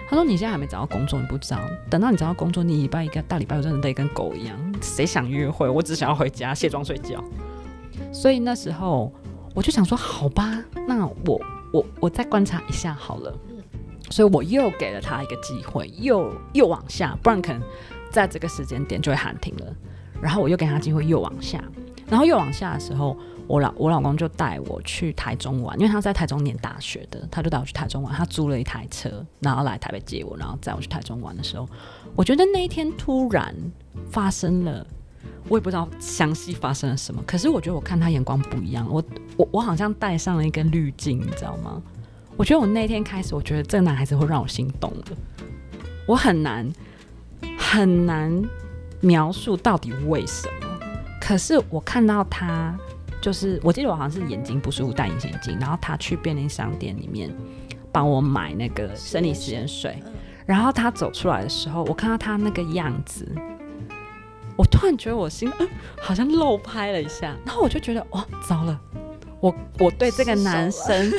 他说你现在还没找到工作，你不知道，等到你找到工作，你礼拜一个大礼拜我真的累跟狗一样，谁想约会？我只想要回家卸妆睡觉。所以那时候我就想说，好吧，那我我我再观察一下好了。所以我又给了他一个机会，又又往下，不然可能在这个时间点就会喊停了。然后我又给他机会，又往下。然后又往下的时候，我老我老公就带我去台中玩，因为他在台中念大学的，他就带我去台中玩。他租了一台车，然后来台北接我，然后载我去台中玩的时候，我觉得那一天突然发生了，我也不知道详细发生了什么，可是我觉得我看他眼光不一样，我我我好像戴上了一根滤镜，你知道吗？我觉得我那天开始，我觉得这个男孩子会让我心动的，我很难很难描述到底为什么。可是我看到他，就是我记得我好像是眼睛不舒服戴隐形眼镜，然后他去便利商店里面帮我买那个生理食盐水，然后他走出来的时候，我看到他那个样子，我突然觉得我心嗯 (laughs) 好像漏拍了一下，然后我就觉得哇糟了，我我对这个男生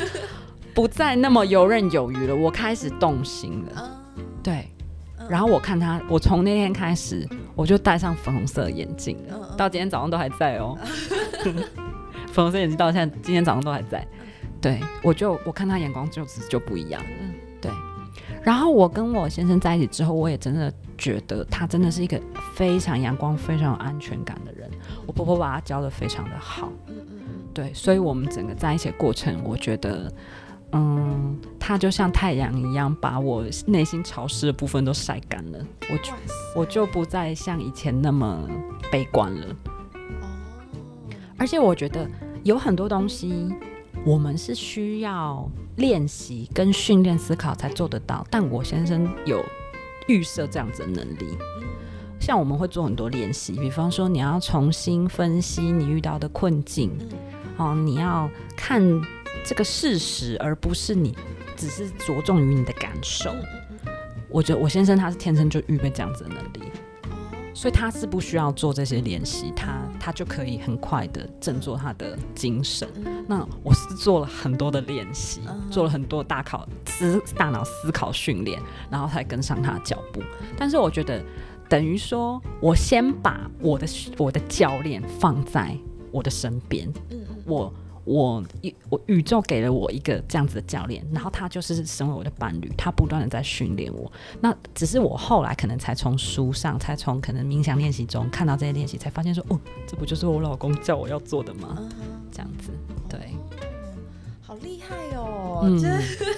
不再那么游刃有余了，我开始动心了，对。然后我看他，我从那天开始，我就戴上粉红色的眼镜了，到今天早上都还在哦。(laughs) 粉红色眼镜到现在，今天早上都还在。对，我就我看他眼光就就不一样。嗯，对。然后我跟我先生在一起之后，我也真的觉得他真的是一个非常阳光、非常有安全感的人。我婆婆把他教的非常的好。嗯嗯嗯。对，所以我们整个在一起的过程，我觉得。嗯，他就像太阳一样，把我内心潮湿的部分都晒干了。我就我就不再像以前那么悲观了。哦，而且我觉得有很多东西，我们是需要练习跟训练思考才做得到。但我先生有预设这样子的能力。像我们会做很多练习，比方说你要重新分析你遇到的困境，哦，你要看。这个事实，而不是你只是着重于你的感受。我觉得我先生他是天生就预备这样子的能力，所以他是不需要做这些练习，他他就可以很快的振作他的精神。那我是做了很多的练习，做了很多大考思大脑思考训练，然后才跟上他的脚步。但是我觉得等于说我先把我的我的教练放在我的身边，我。我宇我宇宙给了我一个这样子的教练，然后他就是成为我的伴侣，他不断的在训练我。那只是我后来可能才从书上，才从可能冥想练习中看到这些练习，才发现说，哦，这不就是我老公叫我要做的吗？这样子，对，好厉害哦，嗯，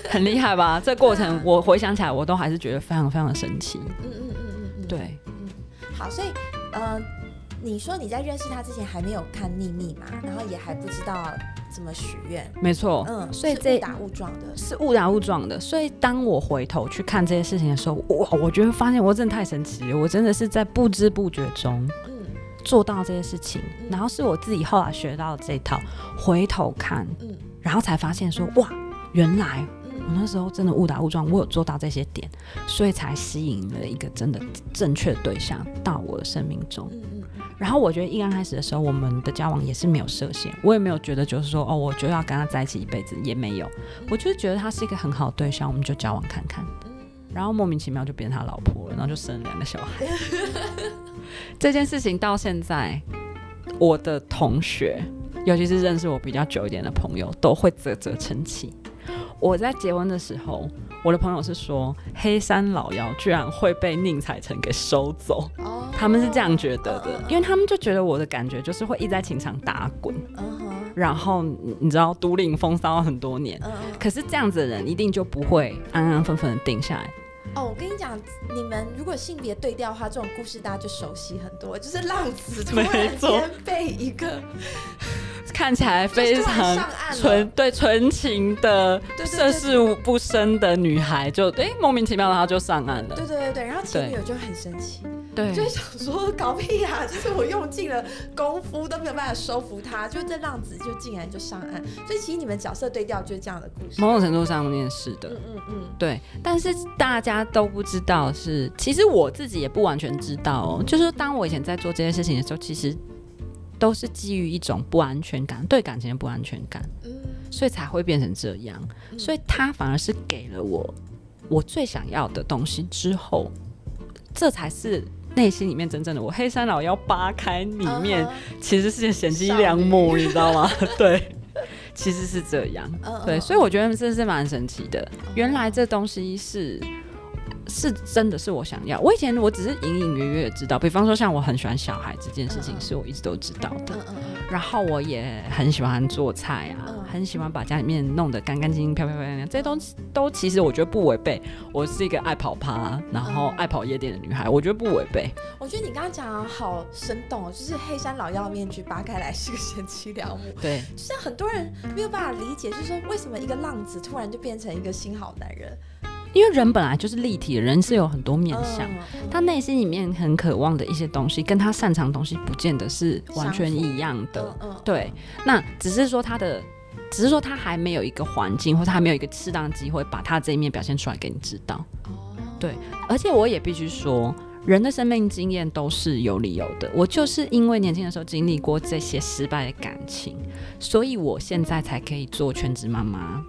很厉害吧？这过程我回想起来，我都还是觉得非常非常的神奇。嗯嗯嗯嗯，对，嗯，好，所以，呃。你说你在认识他之前还没有看秘密嘛，然后也还不知道怎么许愿，没错，嗯，所以这误打误撞的，是误打误撞的。所以当我回头去看这些事情的时候，哇，我觉得发现我真的太神奇了，我真的是在不知不觉中，嗯，做到这些事情，然后是我自己后来学到这套，回头看，嗯，然后才发现说，哇，原来我那时候真的误打误撞，我有做到这些点，所以才吸引了一个真的正确的对象到我的生命中。然后我觉得一刚开始的时候，我们的交往也是没有设限，我也没有觉得就是说哦，我就要跟他在一起一辈子，也没有。我就是觉得他是一个很好的对象，我们就交往看看。然后莫名其妙就变成他老婆了，然后就生了两个小孩。这件事情到现在，我的同学，尤其是认识我比较久一点的朋友，都会啧啧称奇。我在结婚的时候，我的朋友是说黑山老妖居然会被宁采臣给收走，他们是这样觉得的，因为他们就觉得我的感觉就是会一直在情场打滚，然后你知道独领风骚很多年，可是这样子的人一定就不会安安分分的定下来。哦，我跟你讲，你们如果性别对调的话，这种故事大家就熟悉很多，就是浪子突然间被一个。看起来非常纯对纯情的涉世不深的女孩，就哎莫名其妙的她就上岸了。对对对对，然后前女友就很生气，对，就想说搞屁啊，就是我用尽了功夫都没有办法收服他，就这浪子就竟然就上岸。所以其实你们角色对调就是这样的故事，某种程度上面是的，嗯嗯嗯，对。但是大家都不知道是，其实我自己也不完全知道哦。就是当我以前在做这件事情的时候，其实。都是基于一种不安全感，对感情的不安全感，嗯，所以才会变成这样。所以他反而是给了我我最想要的东西之后，这才是内心里面真正的我。黑山老妖扒开里面其实是贤妻良母，你知道吗？(laughs) 对，其实是这样。对，所以我觉得这是蛮神奇的。原来这东西是。是真的是我想要。我以前我只是隐隐约约知道，比方说像我很喜欢小孩这件事情，是我一直都知道的。然后我也很喜欢做菜啊，嗯很喜欢把家里面弄得干干净净、漂漂亮亮。这些东西都其实我觉得不违背。我是一个爱跑趴，然后嗯爱跑夜店的女孩，我觉得不违背。我觉得你刚刚讲的好生动哦，就是黑山老妖面具扒开来是个贤妻良母，(laughs) 对，就像很多人没有办法理解，就是说为什么一个浪子突然就变成一个新好男人？因为人本来就是立体的，人是有很多面相。嗯他内心里面很渴望的一些东西，跟他擅长的东西，不见得是完全一样的。对，那只是说他的，只是说他还没有一个环境，或者还没有一个适当的机会，把他这一面表现出来给你知道。哦对而且我也必须说，人的生命经验都是有理由的。我就是因为年轻的时候经历过这些失败的感情，所以我现在才可以做全职妈妈，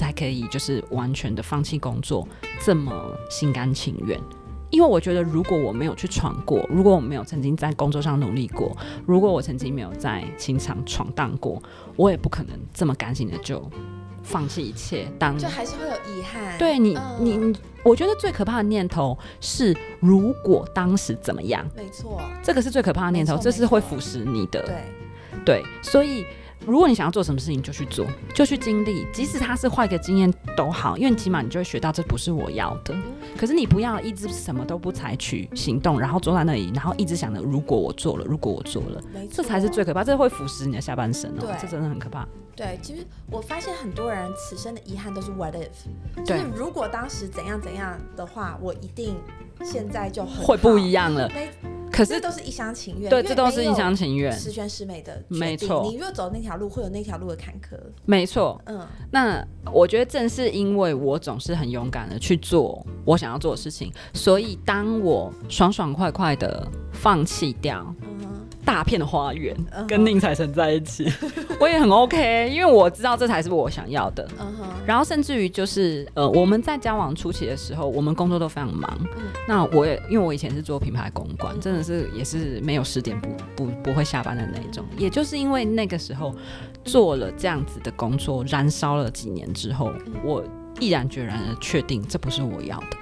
才可以就是完全的放弃工作，这么心甘情愿。因为我觉得，如果我没有去闯过，如果我没有曾经在工作上努力过，如果我曾经没有在情场闯荡过，我也不可能这么甘心的就放弃一切，当就还是会有遗憾。对你，你，我觉得最可怕的念头是，如果当时怎么样，没错，这个是最可怕的念头，这是会腐蚀你的。对，对，所以如果你想要做什么事情，就去做，就去经历，即使它是坏的经验都好，因为起码你就会学到这不是我要的。嗯可是你不要一直什么都不采取行动，然后坐在那里，然后一直想着如果我做了，如果我做了，这才是最可怕，这会腐蚀你的下半身哦对，这真的很可怕。对。其实我发现很多人此生的遗憾都是 what if，就是如果当时怎样怎样的话，我一定现在就很会不一样。了，没，可是都是一厢情愿。对，这都是一厢情愿，十全十美的没错你若走那条路，会有那条路的坎坷。没错。嗯，那我觉得正是因为我总是很勇敢的去做我想要做的事情，所以当我爽爽快快的放弃掉大片的花园，跟宁采臣在一起，(laughs) 我也很 OK，因为我知道这才是我想要的。然后甚至于就是呃，我们在交往初期的时候，我们工作都非常忙。嗯那我也因为我以前是做品牌公关，嗯真的是也是没有十点不不不会下班的那一种。也就是因为那个时候做了这样子的工作，燃烧了几年之后，嗯我毅然决然的确定这不是我要的。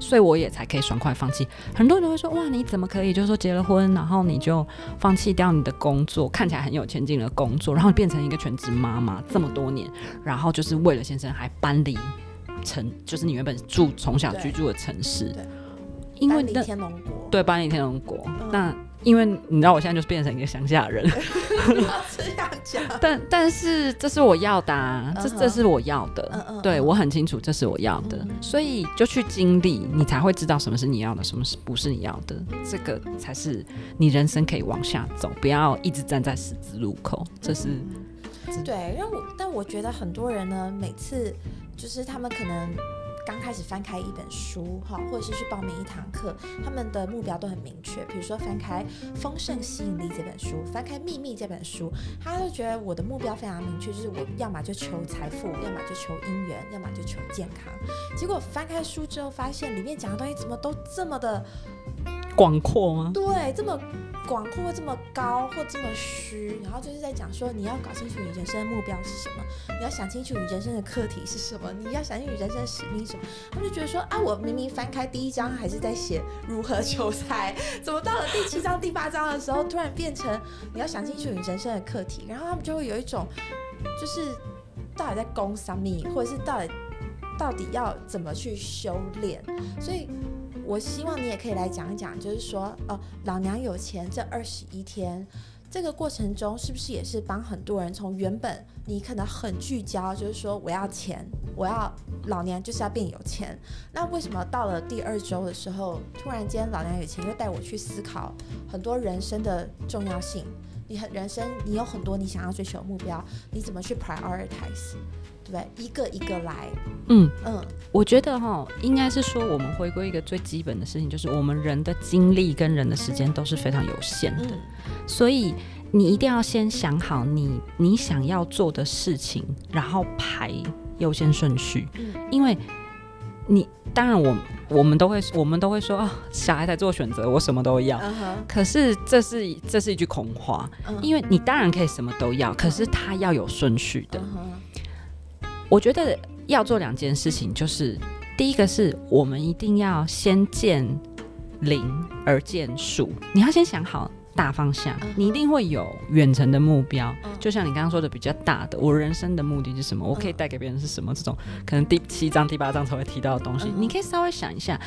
嗯所以我也才可以爽快放弃。很多人都会说：“哇，你怎么可以？就是说结了婚，然后你就放弃掉你的工作，看起来很有前景的工作，然后变成一个全职妈妈这么多年，然后就是为了先生还搬离城，就是你原本住从小居住的城市对，因为搬离那天龙国，对搬离天龙国，嗯那因为你知道我现在就是变成一个乡下人，(laughs) 不要这样讲。但但是这是我要的、啊，这这是我要的，嗯嗯对嗯我很清楚这是我要的，嗯。所以就去经历，你才会知道什么是你要的，什么是不是你要的，这个才是你人生可以往下走，不要一直站在十字路口，这是对，让我但我觉得很多人呢，每次就是他们可能刚开始翻开一本书哈，或者是去报名一堂课，他们的目标都很明确。比如说翻开《丰盛吸引力》这本书，翻开《秘密》这本书，他就觉得我的目标非常明确，就是我要么就求财富，要么就求姻缘，要么就求健康。结果翻开书之后，发现里面讲的东西怎么都这么的广阔吗？对，这么广阔这么高或这么虚，然后就是在讲说你要搞清楚你人生的目标是什么，你要想清楚你人生的课题是什么，你要想清楚你人生的使命是什么。他们就觉得说啊，我明明翻开第一章还是在写如何求财，怎么到了第七章、第八章的时候，突然变成你要想清楚你人生的课题，然后他们就会有一种就是到底在攻什么，或者是到底到底要怎么去修炼，所以。我希望你也可以来讲一讲，就是说，哦，老娘有钱这二十一天，这个过程中是不是也是帮很多人从原本你可能很聚焦，就是说我要钱，我要老娘就是要变有钱，那为什么到了第二周的时候，突然间老娘有钱又带我去思考很多人生的重要性？你很人生，你有很多你想要追求的目标，你怎么去 prioritize？对不对？一个一个来，嗯，嗯，我觉得哈，应该是说我们回归一个最基本的事情，就是我们人的精力跟人的时间都是非常有限的，嗯。所以你一定要先想好你你想要做的事情，然后排优先顺序，嗯。因为你当然我我们都会我们都会说啊，小孩才做选择，我什么都要。可是这是这是一句空话，嗯。因为你当然可以什么都要，可是它要有顺序的。我觉得要做两件事情，就是第一个是我们一定要先见零而见数，你要先想好大方向你一定会有远程的目标嗯。就像你刚刚说的，比较大的，我人生的目的是什么？我可以带给别人是什么？这种可能第七章、第八章才会提到的东西你可以稍微想一下，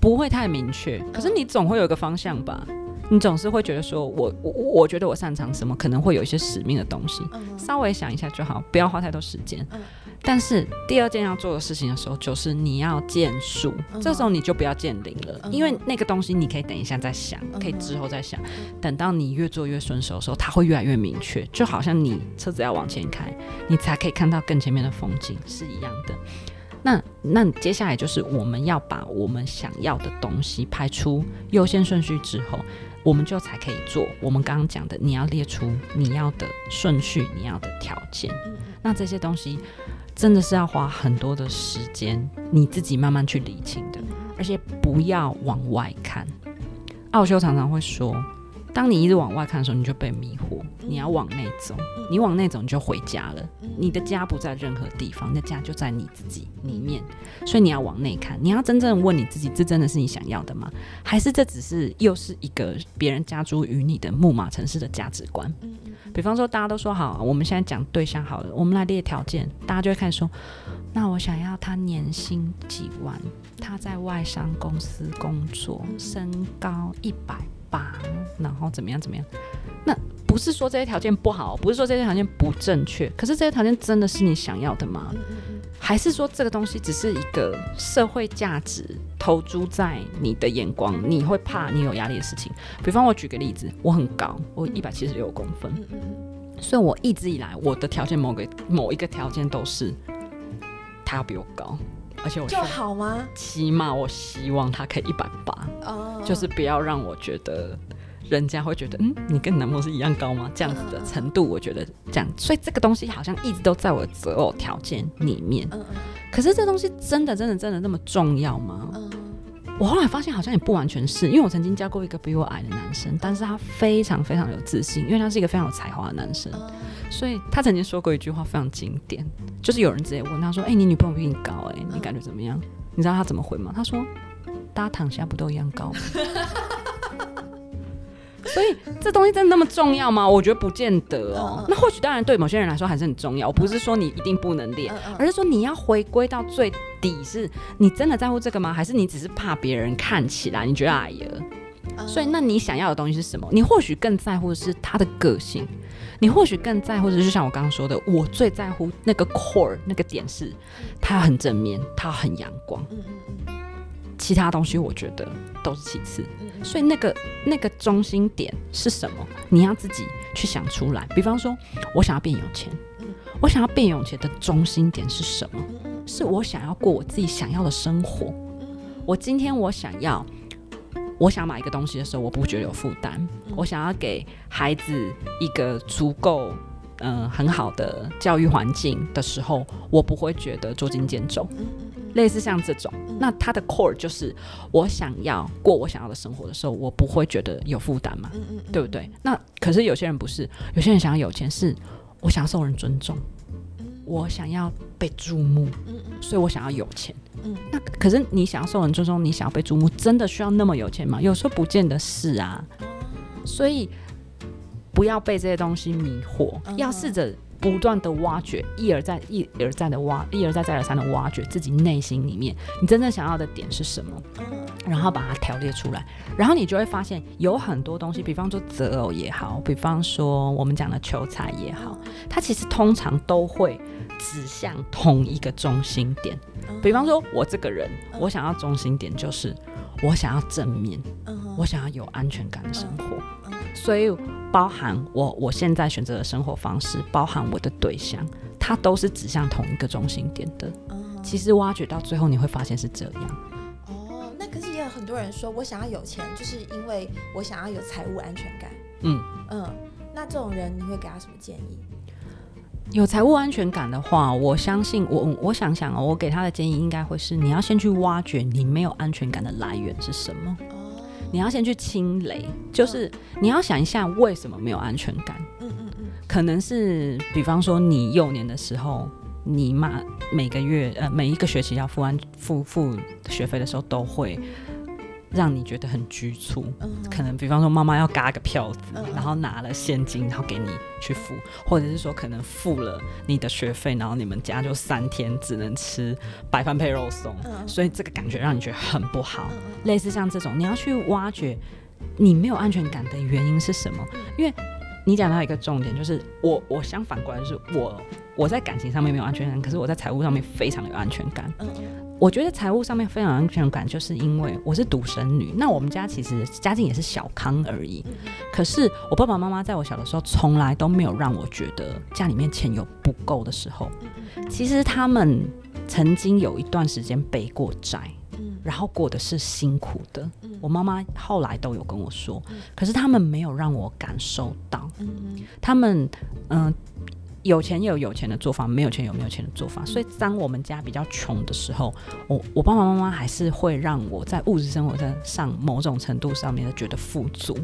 不会太明确，可是你总会有一个方向吧。你总是会觉得说我我我觉得我擅长什么，可能会有一些使命的东西，稍微想一下就好，不要花太多时间。嗯但是第二件要做的事情的时候，就是你要建树，嗯这时候你就不要建零了，嗯因为那个东西你可以等一下再想，嗯可以之后再想。等到你越做越顺手的时候，它会越来越明确，就好像你车子要往前开，你才可以看到更前面的风景是一样的。那那接下来就是我们要把我们想要的东西排出优先顺序之后，我们就才可以做我们刚刚讲的，你要列出你要的顺序，你要的条件。嗯那这些东西真的是要花很多的时间，你自己慢慢去理清的，而且不要往外看。奥修常常会说，当你一直往外看的时候，你就被迷惑。你要往内走，你往内走，你就回家了。你的家不在任何地方，你的家就在你自己里面。所以你要往内看，你要真正问你自己，这真的是你想要的吗？还是这只是又是一个别人加诸于你的木马城市的价值观？比方说，大家都说好，我们现在讲对象好了，我们来列条件，大家就会开始说，那我想要他年薪几万，他在外商公司工作，身高一百八，然后怎么样怎么样？那不是说这些条件不好，不是说这些条件不正确，可是这些条件真的是你想要的吗？还是说这个东西只是一个社会价值投注在你的眼光，你会怕你有压力的事情？比方我举个例子，我很高，我一百七十六公分，所以我一直以来我的条件某个某一个条件都是他要比我高，而且我就好吗？起码我希望他可以一百八，哦，就是不要让我觉得。人家会觉得，嗯，你跟你男朋友是一样高吗？这样子的程度，我觉得这样，所以这个东西好像一直都在我的择偶条件里面。嗯嗯可是这东西真的、真的、真的那么重要吗？嗯我后来发现好像也不完全是，因为我曾经教过一个比我矮的男生，但是他非常非常有自信，因为他是一个非常有才华的男生，嗯所以他曾经说过一句话非常经典，就是有人直接问他说：“哎、你女朋友比你高、哎，你感觉怎么样？”你知道他怎么回吗？他说：“大家躺下不都一样高吗？” (laughs) 所以这东西真的那么重要吗？我觉得不见得哦。嗯嗯那或许当然对某些人来说还是很重要，我不是说你一定不能练，嗯嗯而是说你要回归到最底，是你真的在乎这个吗？还是你只是怕别人看起来你觉得哎呀？嗯所以那你想要的东西是什么？你或许更在乎的是他的个性，你或许更在乎的是，就像我刚刚说的，我最在乎那个 core 那个点是，他很正面，他很阳光，嗯嗯其他东西我觉得都是其次。所以那个那个中心点是什么？你要自己去想出来。比方说，我想要变有钱，我想要变有钱的中心点是什么？是我想要过我自己想要的生活。我今天我想要，我想买一个东西的时候，我不觉得有负担。我想要给孩子一个足够。呃，很好的教育环境的时候，我不会觉得捉襟见肘。类似像这种，那它的 core 就是我想要过我想要的生活的时候，我不会觉得有负担嘛，嗯嗯对不对？那可是有些人不是，有些人想要有钱，是我想要受人尊重，我想要被注目，嗯嗯所以我想要有钱。嗯那可是你想要受人尊重，你想要被注目，真的需要那么有钱吗？有时候不见得是啊。所以不要被这些东西迷惑，嗯要试着不断的挖掘，一而再、一而再的挖，一而再、再而三的挖掘自己内心里面你真正想要的点是什么，然后把它条列出来，然后你就会发现有很多东西，比方说择偶也好，比方说我们讲的求财也好，它其实通常都会指向同一个中心点。比方说，我这个人，我想要中心点就是我想要正面，嗯我想要有安全感的生活，嗯所以包含我我现在选择的生活方式，包含我的对象，它都是指向同一个中心点的。嗯其实挖掘到最后，你会发现是这样。哦，那可是也有很多人说，我想要有钱，就是因为我想要有财务安全感。嗯，嗯，那这种人你会给他什么建议？有财务安全感的话，我相信我我想想哦，我给他的建议应该会是：你要先去挖掘你没有安全感的来源是什么，哦，你要先去清雷，就是你要想一下为什么没有安全感。嗯嗯嗯。可能是比方说你幼年的时候，你妈每个月呃每一个学期要付完付付学费的时候，都会让你觉得很局促，可能比方说妈妈要嘎个票子，然后拿了现金，然后给你去付，或者是说可能付了你的学费，然后你们家就三天只能吃白饭配肉松，所以这个感觉让你觉得很不好。类似像这种，你要去挖掘你没有安全感的原因是什么？因为你讲到一个重点，就是我我相反过来就是我我在感情上面没有安全感，可是我在财务上面非常有安全感。我觉得财务上面非常安全感，就是因为我是独生女。那我们家其实家境也是小康而已，可是我爸爸妈妈在我小的时候从来都没有让我觉得家里面钱有不够的时候。其实他们曾经有一段时间背过债。然后过的是辛苦的，我妈妈后来都有跟我说，可是他们没有让我感受到，他们嗯有钱有有钱的做法，没有钱有没有钱的做法，所以当我们家比较穷的时候，我我爸爸妈妈还是会让我在物质生活上某种程度上面觉得富足。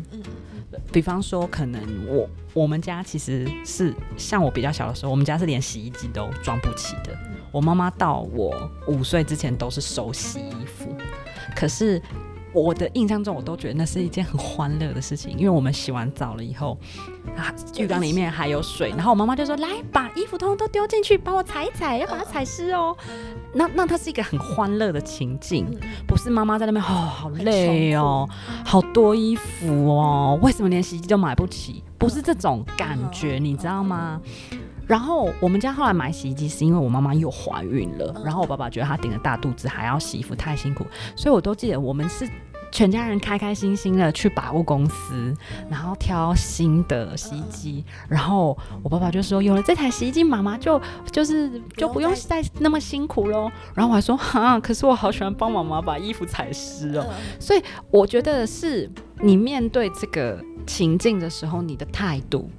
比方说，可能我我们家其实是像我比较小的时候，我们家是连洗衣机都装不起的。我妈妈到我五岁之前都是手洗衣服，可是我的印象中，我都觉得那是一件很欢乐的事情，因为我们洗完澡了以后，啊，浴缸里面还有水，然后我妈妈就说：“来，把衣服通通都丢进去，帮我踩一踩，要把它踩湿哦。”那那它是一个很欢乐的情境，不是妈妈在那边哦，好累哦，好多衣服哦，为什么连洗衣机都买不起？不是这种感觉，你知道吗？然后我们家后来买洗衣机，是因为我妈妈又怀孕了，然后我爸爸觉得她顶着大肚子还要洗衣服太辛苦，所以我都记得我们是全家人开开心心的去百货公司，然后挑新的洗衣机，然后我爸爸就说有了这台洗衣机，妈妈就就是就不用再那么辛苦喽。然后我还说哈，可是我好喜欢帮妈妈把衣服踩湿哦。所以我觉得是你面对这个情境的时候，你的态度。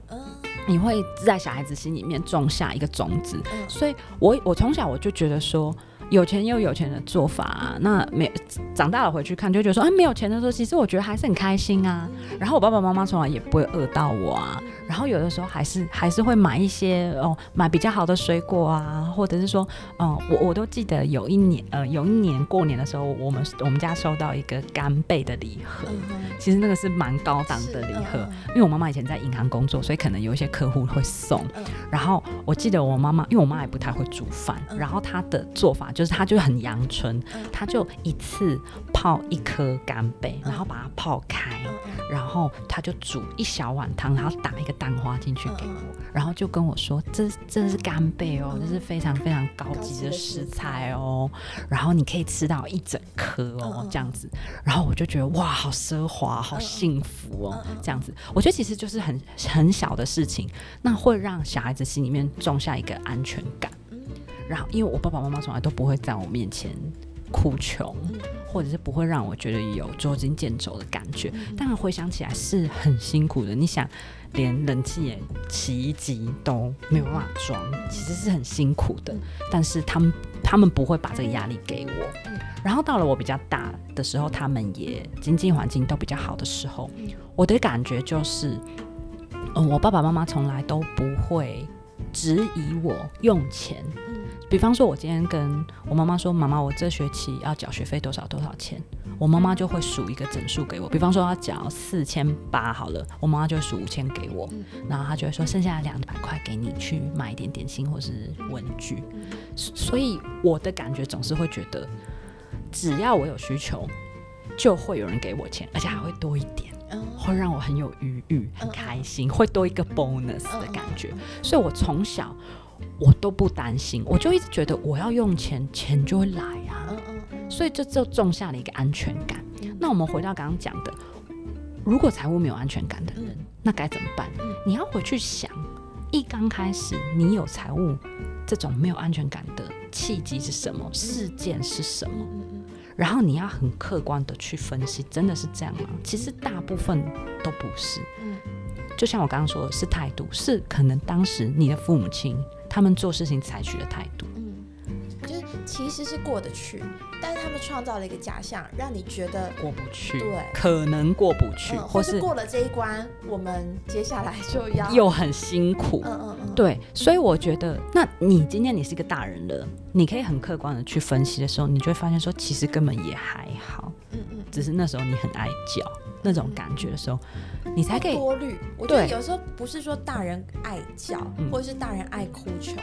你会在小孩子心里面种下一个种子，所以我我从小我就觉得说。有钱又有钱的做法，那没长大了回去看就觉得说，哎，没有钱的时候，其实我觉得还是很开心啊。然后我爸爸妈妈从来也不会饿到我啊。然后有的时候还是还是会买一些哦，买比较好的水果啊，或者是说，嗯，我我都记得有一年，呃，有一年过年的时候，我们我们家收到一个干贝的礼盒，其实那个是蛮高档的礼盒，因为我妈妈以前在银行工作，所以可能有一些客户会送。然后我记得我妈妈，因为我妈也不太会煮饭，然后她的做法就。是她就很阳春，她就一次泡一颗干贝，然后把它泡开，然后他就煮一小碗汤，然后打一个蛋花进去给我，然后就跟我说：“这这是干贝哦，这是非常非常高级的食材哦，然后你可以吃到一整颗哦，这样子。”然后我就觉得哇，好奢华，好幸福哦，这样子。我觉得其实就是很很小的事情，那会让小孩子心里面种下一个安全感。然后，因为我爸爸妈妈从来都不会在我面前哭穷，或者是不会让我觉得有捉襟见肘的感觉。但回想起来是很辛苦的。你想，连冷气、洗衣机都没有办法装，其实是很辛苦的。但是他们他们不会把这个压力给我。然后到了我比较大的时候，他们也经济环境都比较好的时候，我的感觉就是，嗯，我爸爸妈妈从来都不会质疑我用钱。比方说，我今天跟我妈妈说：“妈妈，我这学期要缴学费多少多少钱？”我妈妈就会数一个整数给我。比方说要缴四千八好了，我妈妈就会数五千给我，然后她就会说：“剩下两百块给你去买一点点心或是文具。”所以我的感觉总是会觉得，只要我有需求，就会有人给我钱，而且还会多一点，会让我很有余裕、很开心，会多一个 bonus 的感觉。所以我从小。我都不担心，我就一直觉得我要用钱，钱就会来啊。嗯嗯所以这就种下了一个安全感。那我们回到刚刚讲的，如果财务没有安全感的人，那该怎么办？你要回去想，一刚开始你有财务这种没有安全感的契机是什么？事件是什么？然后你要很客观的去分析，真的是这样吗？其实大部分都不是。嗯，就像我刚刚说的是态度，是可能当时你的父母亲。他们做事情采取的态度，嗯，就是其实是过得去，但是他们创造了一个假象，让你觉得过不去，对。可能过不去，嗯，或或是过了这一关，我们接下来就要又很辛苦。嗯嗯嗯，对，所以我觉得，那你今天你是一个大人了，你可以很客观的去分析的时候，你就会发现说，其实根本也还好，嗯嗯，只是那时候你很爱叫那种感觉的时候，你才可以多虑。我觉得有时候不是说大人爱叫，嗯或者是大人爱哭穷，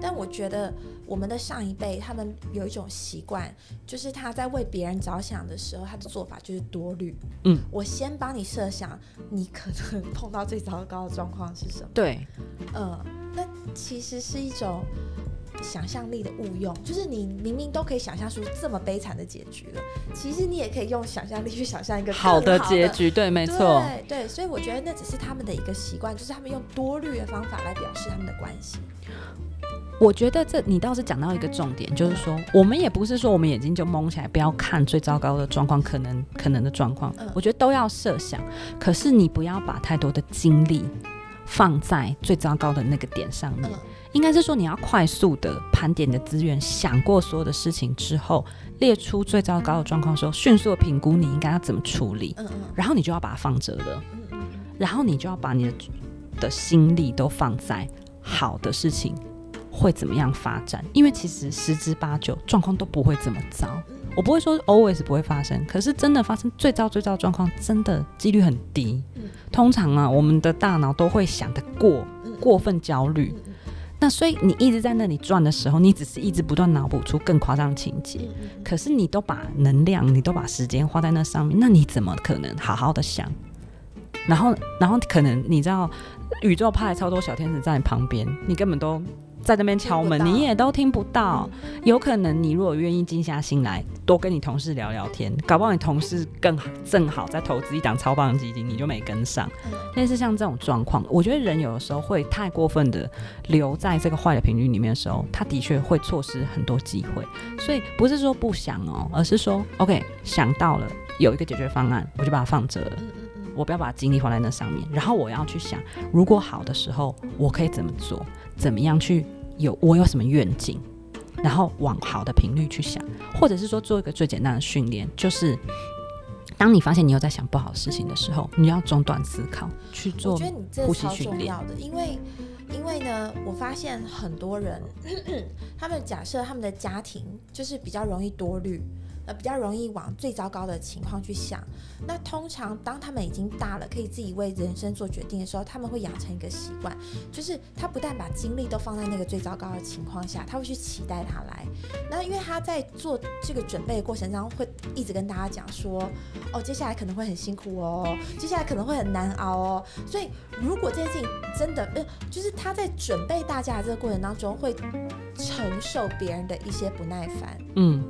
但我觉得我们的上一辈他们有一种习惯，就是他在为别人着想的时候，他的做法就是多虑。嗯，我先帮你设想，你可能碰到最糟糕的状况是什么。对嗯，那其实是一种想象力的误用，就是你明明都可以想象出这么悲惨的结局了，其实你也可以用想象力去想象一个好的的结局，对，没错，对对，所以我觉得那只是他们的一个习惯，就是他们用多虑的方法来表示他们的关系。我觉得这你倒是讲到一个重点，就是说，我们也不是说我们眼睛就蒙起来，不要看最糟糕的状况，可能可能的状况嗯，我觉得都要设想。可是你不要把太多的精力放在最糟糕的那个点上面，嗯应该是说你要快速的盘点你的资源，想过所有的事情之后，列出最糟糕的状况的时候，迅速的评估你应该要怎么处理，嗯嗯然后你就要把它放着了。然后你就要把你的的心力都放在好的事情会怎么样发展，因为其实十之八九状况都不会这么糟。嗯我不会说 always 不会发生，可是真的发生最糟最糟的状况，真的几率很低。嗯通常啊，我们的大脑都会想得过嗯过分焦虑，嗯那所以你一直在那里转的时候，你只是一直不断脑补出更夸张的情节。可是你都把能量，你都把时间花在那上面，那你怎么可能好好的想？然后，然后可能你知道，宇宙派超多小天使在你旁边，你根本都在那边敲门，你也都听不到。嗯有可能你如果愿意静下心来，多跟你同事聊聊天，搞不好你同事更好，正好在投资一档超棒的基金，你就没跟上。嗯类似像这种状况，我觉得人有的时候会太过分的留在这个坏的频率里面的时候，他的确会错失很多机会。所以不是说不想哦，而是说 OK 想到了有一个解决方案，我就把它放着了。我不要把精力花在那上面，然后我要去想，如果好的时候，我可以怎么做，怎么样去有我有什么愿景，然后往好的频率去想，或者是说做一个最简单的训练，就是当你发现你有在想不好的事情的时候，你要中断思考去我做觉得你这呼个超吸训练重要的，因为因为呢，我发现很多人，(coughs) 他们假设他们的家庭就是比较容易多虑。呃，比较容易往最糟糕的情况去想。那通常当他们已经大了，可以自己为人生做决定的时候，他们会养成一个习惯，就是他不但把精力都放在那个最糟糕的情况下，他会去期待他来。那因为他在做这个准备的过程当中，会一直跟大家讲说，哦，接下来可能会很辛苦哦，接下来可能会很难熬哦。所以如果这件事情真的，呃，就是他在准备大家的这个过程当中，会承受别人的一些不耐烦。嗯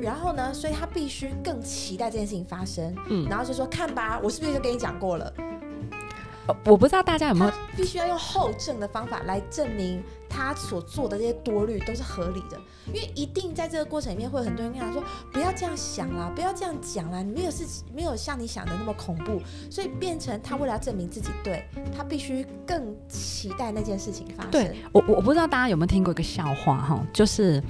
然后呢，所以他必须更期待这件事情发生，嗯，然后就说看吧，我是不是就跟你讲过了？呃我不知道大家有没有必须要用后证的方法来证明他所做的这些多虑都是合理的，因为一定在这个过程里面会有很多人跟他说不要这样想啦，不要这样讲啦，你没有事情没有像你想的那么恐怖，所以变成他为了要证明自己对，他必须更期待那件事情发生。对我我我不知道大家有没有听过一个笑话哈，就是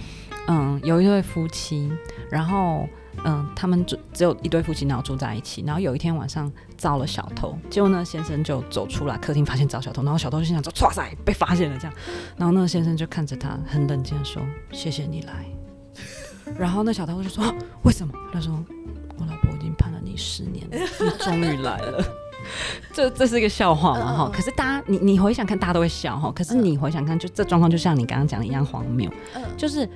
嗯有一对夫妻，然后嗯他们只只有一对夫妻，然后住在一起，然后有一天晚上遭了小偷，结果呢先生就走出来客厅发现遭小偷，然后小偷就心想说哇塞被发现了这样，然后那个先生就看着他很冷静的说谢谢你来，然后那小偷就说、啊、为什么？他说我老婆已经盼了你十年了，你终于来了。(laughs) 这这是一个笑话嘛哈，可是大家你你回想看，大家都会笑哈。可是你回想看，就这状况就像你刚刚讲的一样荒谬，嗯，就是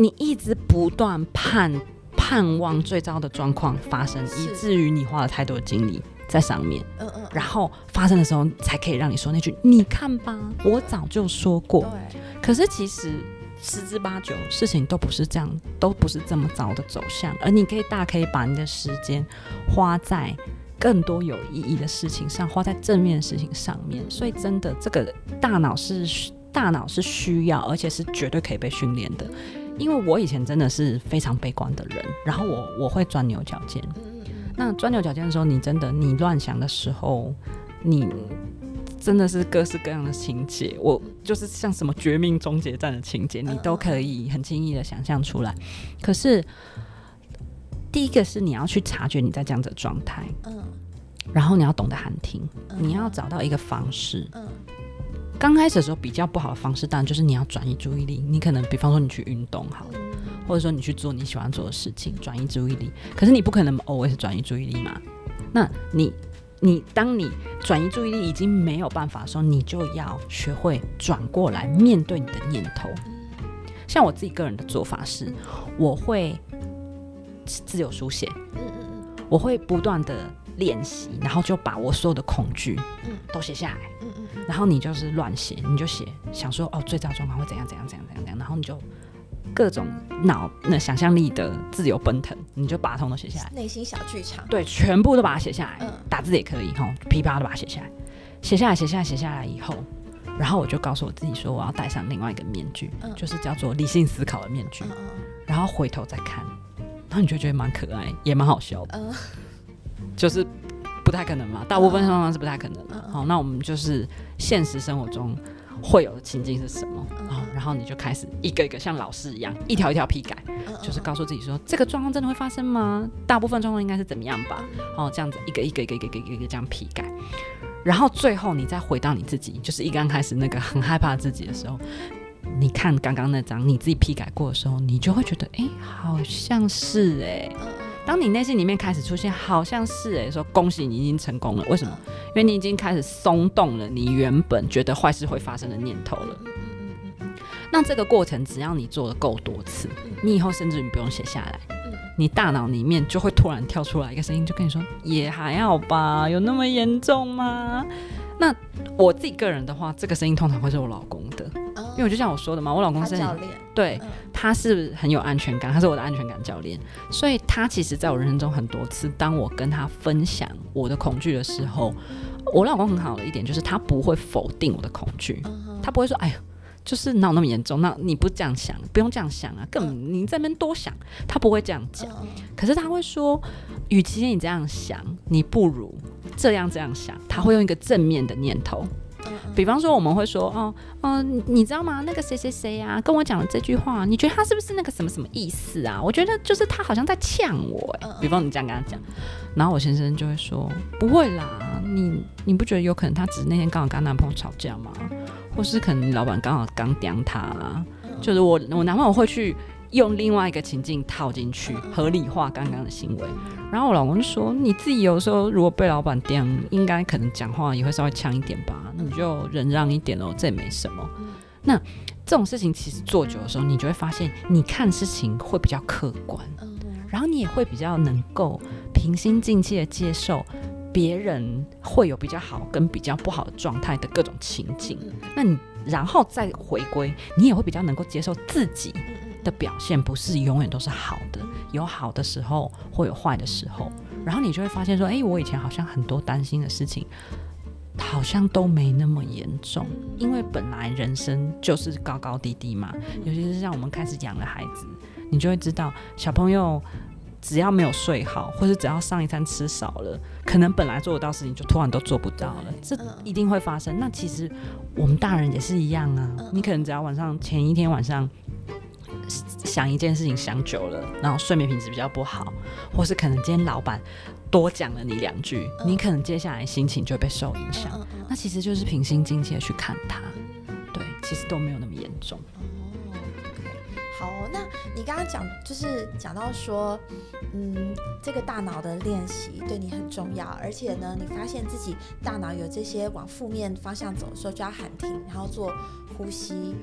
你一直不断盼盼望最糟的状况发生，以至于你花了太多的精力在上面，嗯嗯，然后发生的时候才可以让你说那句“你看吧，我早就说过”。对，可是其实十之八九事情都不是这样，都不是这么糟的走向，而你可以大可以把你的时间花在更多有意义的事情上，花在正面的事情上面。所以真的，这个大脑是大脑是需要，而且是绝对可以被训练的。因为我以前真的是非常悲观的人，然后我我会钻牛角尖。那钻牛角尖的时候，你真的你乱想的时候，你真的是各式各样的情节，我就是像什么绝命终结战的情节，你都可以很轻易的想象出来。可是，第一个是你要去察觉你在这样子的状态，嗯，然后你要懂得喊停，你要找到一个方式，嗯。刚开始的时候比较不好的方式，当然就是你要转移注意力。你可能比方说你去运动好了，或者说你去做你喜欢做的事情，转移注意力。可是你不可能 always 转移注意力嘛？那你你当你转移注意力已经没有办法的时候，你就要学会转过来面对你的念头。像我自己个人的做法是，我会自由书写，我会不断的练习，然后就把我所有的恐惧，嗯，都写下来。然后你就是乱写，你就写，想说哦，最糟状况会怎样怎样怎样怎样怎样，然后你就各种脑那想象力的自由奔腾，你就把它通都写下来。内心小剧场。对，全部都把它写下来。嗯。打字也可以哈，噼啪的把它写下来，写下来，写下来，写下来以后，然后我就告诉我自己说，我要戴上另外一个面具，就是叫做理性思考的面具。嗯然后回头再看，然后你就觉得蛮可爱，也蛮好笑的。嗯。就是。不太可能嘛，大部分情况是不太可能的。好，那我们就是现实生活中会有的情境是什么？好，然后你就开始一个一个像老师一样，一条一条批改，就是告诉自己说，这个状况真的会发生吗？大部分状况应该是怎么样吧？哦，这样子一个一个一个一个一个一个这样批改，然后最后你再回到你自己，就是一刚开始那个很害怕自己的时候，你看刚刚那张你自己批改过的时候，你就会觉得，哎，好像是哎。当你内心里面开始出现好像是哎，说恭喜你已经成功了，为什么？因为你已经开始松动了你原本觉得坏事会发生的念头了。那这个过程只要你做的够多次，你以后甚至你不用写下来，你大脑里面就会突然跳出来一个声音，就跟你说也还好吧，有那么严重吗？那我自己个人的话，这个声音通常会是我老公的，因为我就像我说的嘛，我老公是教练，对，他是很有安全感，他是我的安全感教练，所以他其实在我人生中很多次，当我跟他分享我的恐惧的时候，我老公很好的一点就是他不会否定我的恐惧，他不会说哎呀。就是闹那么严重，那你不这样想，不用这样想啊，更你在那边多想，他不会这样讲，可是他会说，与其你这样想，你不如这样这样想，他会用一个正面的念头，比方说我们会说，哦，嗯，你知道吗？那个谁谁谁呀，跟我讲了这句话，你觉得他是不是那个什么什么意思啊？我觉得就是他好像在呛我，哎，比方你这样跟他讲，然后我先生就会说，不会啦，你你不觉得有可能他只是那天刚好跟他男朋友吵架吗？或是可能老板刚好刚刁他，就是我我男朋友会去用另外一个情境套进去合理化刚刚的行为，然后我老公就说你自己有时候如果被老板刁，应该可能讲话也会稍微呛一点吧，那你就忍让一点哦，这也没什么。那这种事情其实做久的时候，你就会发现你看事情会比较客观，然后你也会比较能够平心静气的接受。别人会有比较好跟比较不好的状态的各种情境，那你然后再回归，你也会比较能够接受自己的表现不是永远都是好的，有好的时候会有坏的时候，然后你就会发现说，哎，我以前好像很多担心的事情，好像都没那么严重，因为本来人生就是高高低低嘛，尤其是像我们开始养了孩子，你就会知道小朋友。只要没有睡好，或是只要上一餐吃少了，可能本来做得到事情就突然都做不到了，这一定会发生。那其实我们大人也是一样啊，你可能只要晚上前一天晚上想一件事情想久了，然后睡眠品质比较不好，或是可能今天老板多讲了你两句，你可能接下来心情就会被受影响。那其实就是平心静气的去看它，对，其实都没有那么严重。哦，那你刚刚讲就是讲到说，嗯，这个大脑的练习对你很重要，而且呢，你发现自己大脑有这些往负面方向走的时候，就要喊停，然后做呼吸。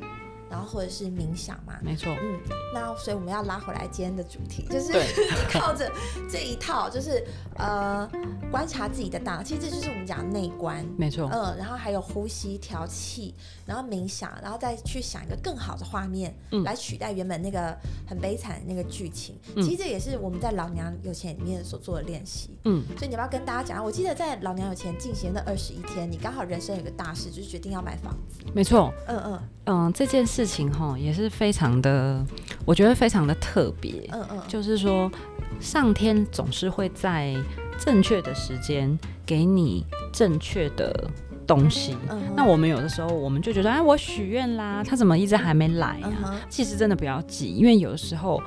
然后或者是冥想嘛，没错，嗯，那所以我们要拉回来今天的主题，就是 (laughs) 靠着这一套，就是呃观察自己的大脑，其实这就是我们讲内观，没错，嗯，然后还有呼吸调气，然后冥想，然后再去想一个更好的画面，来取代原本那个很悲惨的那个剧情。其实这也是我们在老娘有钱里面所做的练习，嗯，所以你要不要跟大家讲？我记得在老娘有钱进行的二十一天，你刚好人生有个大事，就是决定要买房子，没错，嗯嗯嗯，这件事。事情哈也是非常的，我觉得非常的特别。嗯嗯，就是说，上天总是会在正确的时间给你正确的东西。那我们有的时候我们就觉得，哎，我许愿啦，他怎么一直还没来啊？其实真的不要急，因为有的时候。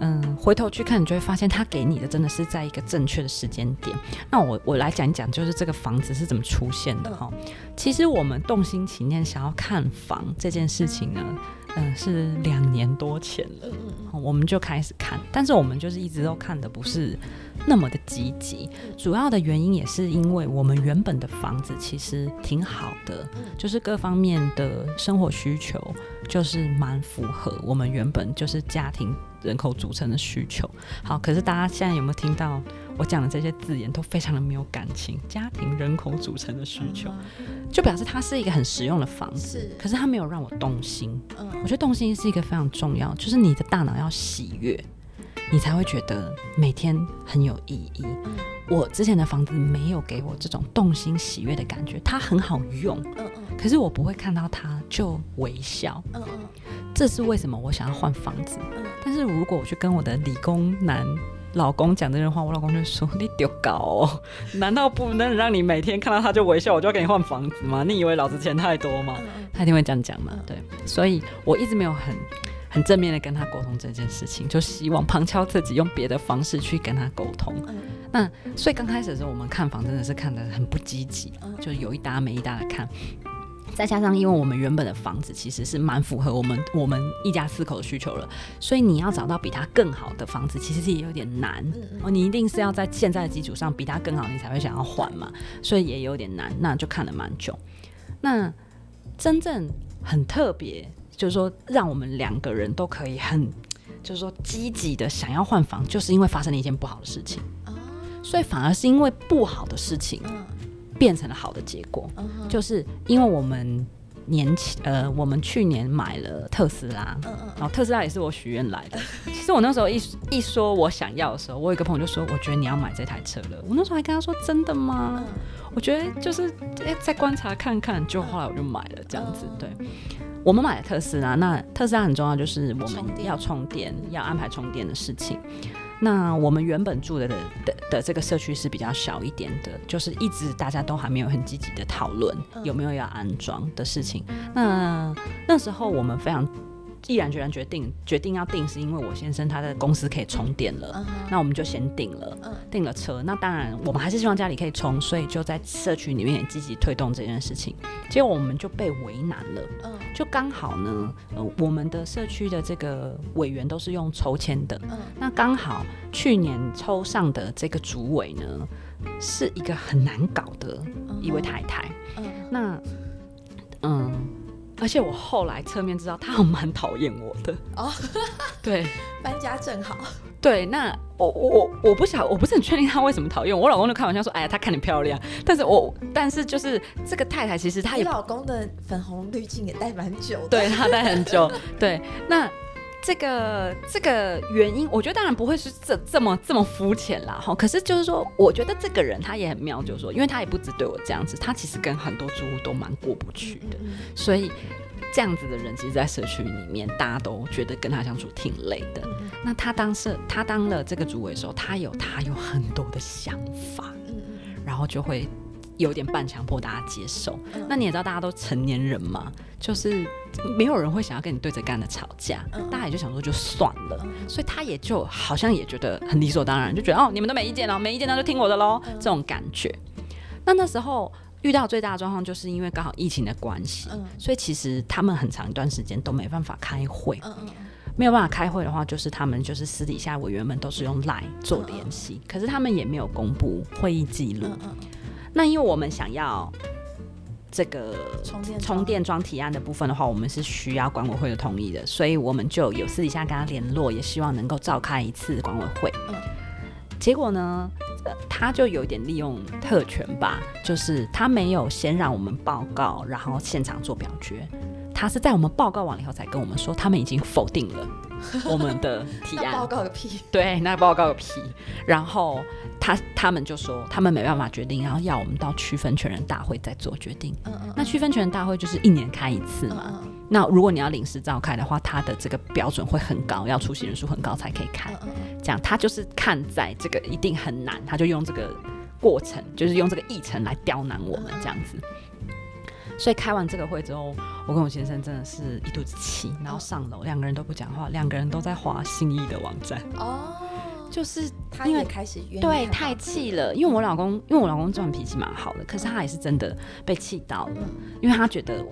嗯，回头去看，你就会发现他给你的真的是在一个正确的时间点。那我我来讲一讲，就是这个房子是怎么出现的哈。其实我们动心起念想要看房这件事情呢，嗯，是两年多前了，我们就开始看，但是我们就是一直都看的不是那么的积极。主要的原因也是因为我们原本的房子其实挺好的，就是各方面的生活需求就是蛮符合我们原本就是家庭。人口组成的需求，好，可是大家现在有没有听到我讲的这些字眼都非常的没有感情？家庭人口组成的需求，就表示它是一个很实用的房子，可是它没有让我动心。嗯，我觉得动心是一个非常重要，就是你的大脑要喜悦，你才会觉得每天很有意义。我之前的房子没有给我这种动心喜悦的感觉，它很好用，嗯嗯，可是我不会看到它就微笑，嗯嗯，这是为什么我想要换房子？嗯，但是如果我去跟我的理工男老公讲这句话，我老公就说你丢搞哦，(laughs) 难道不能让你每天看到他就微笑，我就要给你换房子吗？你以为老子钱太多吗？他一定会这样讲嘛？对，所以我一直没有很。很正面的跟他沟通这件事情，就希望旁敲侧击用别的方式去跟他沟通。那所以刚开始的时候，我们看房真的是看的很不积极，就有一搭没一搭的看。再加上因为我们原本的房子其实是蛮符合我们我们一家四口的需求了，所以你要找到比它更好的房子，其实是也有点难。哦，你一定是要在现在的基础上比它更好，你才会想要换嘛。所以也有点难，那就看了蛮久。那真正很特别。就是说，让我们两个人都可以很，就是说积极的想要换房，就是因为发生了一件不好的事情。所以反而是因为不好的事情变成了好的结果，就是因为我们年前呃，我们去年买了特斯拉，然后特斯拉也是我许愿来的。(laughs) 其实我那时候一一说我想要的时候，我有一个朋友就说，我觉得你要买这台车了。我那时候还跟他说，真的吗？我觉得就是哎，再观察看看，就后来我就买了这样子，对。我们买了特斯拉，那特斯拉很重要，就是我们要充电，要安排充电的事情。那我们原本住的的的这个社区是比较小一点的，就是一直大家都还没有很积极的讨论有没有要安装的事情。那那时候我们非常。毅然决然决定决定要订，是因为我先生他的公司可以充电了，那我们就先订了，订了车。那当然，我们还是希望家里可以充，所以就在社区里面也积极推动这件事情。结果我们就被为难了，就刚好呢，呃，我们的社区的这个委员都是用抽签的，那刚好去年抽上的这个主委呢，是一个很难搞的一位太太，那嗯。而且我后来侧面知道，他蛮讨厌我的哦。(laughs) 对，(laughs) 搬家正好。对，那我我我不晓，我不是很确定他为什么讨厌我。我老公就开玩笑说：“哎呀，他看你漂亮。”但是我但是就是这个太太，其实她也老公的粉红滤镜也戴蛮久的。对他戴很久。对，那。这个这个原因，我觉得当然不会是这这么这么肤浅啦，哈。可是就是说，我觉得这个人他也很妙，就是说，因为他也不只对我这样子，他其实跟很多住户都蛮过不去的。所以这样子的人，其实，在社区里面，大家都觉得跟他相处挺累的。那他当社他当了这个主委的时候，他有他有很多的想法，然后就会。有点半强迫大家接受，那你也知道大家都成年人嘛，就是没有人会想要跟你对着干的吵架，大家也就想说就算了，所以他也就好像也觉得很理所当然，就觉得哦你们都没意见了，没意见那就听我的喽，这种感觉。那那时候遇到最大的状况，就是因为刚好疫情的关系，所以其实他们很长一段时间都没办法开会，没有办法开会的话，就是他们就是私底下委员们都是用 Line 做联系，可是他们也没有公布会议记录。那因为我们想要这个充电充电桩提案的部分的话，我们是需要管委会的同意的，所以我们就有私底下跟他联络，也希望能够召开一次管委会。嗯，结果呢，他就有点利用特权吧，就是他没有先让我们报告，然后现场做表决，他是在我们报告完了以后才跟我们说，他们已经否定了我们的提案。(laughs) 报告个屁！对，那报告个屁！然后。他他们就说他们没办法决定，然后要我们到区分权人大会再做决定。嗯嗯。那区分权人大会就是一年开一次嘛。那如果你要临时召开的话，他的这个标准会很高，要出席人数很高才可以开。这样他就是看在这个一定很难，他就用这个过程，就是用这个议程来刁难我们这样子。所以开完这个会之后，我跟我先生真的是一肚子气，然后上楼，两个人都不讲话，两个人都在划心意的网站。哦，就是他因为开始对太气了，因为我老公，因为我老公这种脾气蛮好的，可是他也是真的被气到了，因为他觉得。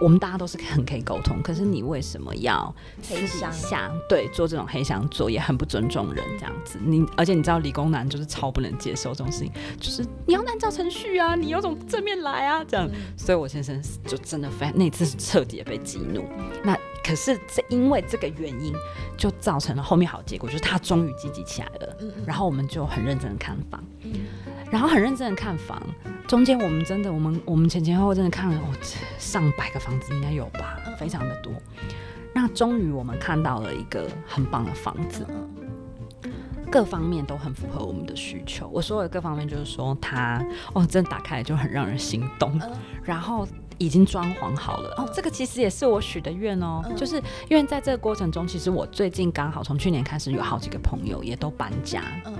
我们大家都是很可以沟通，可是你为什么要黑箱对做这种黑箱作业，很不尊重人这样子。你而且你知道理工男就是超不能接受这种事情，就是你要按照程序啊，你有种正面来啊这样。所以我先生就真的非常那次是彻底的被激怒。那可是这因为这个原因，就造成了后面好结果，就是他终于积极起来了。然后我们就很认真的看房，然后很认真的看房。中间我们真的，我们我们前前后后真的看了哦，上百个房子应该有吧，非常的多。那终于我们看到了一个很棒的房子，各方面都很符合我们的需求。我说的各方面就是说，它哦，真的打开来就很让人心动，然后。已经装潢好了。哦，这个其实也是我许的愿哦，就是因为在这个过程中，其实我最近刚好从去年开始有好几个朋友也都搬家，嗯，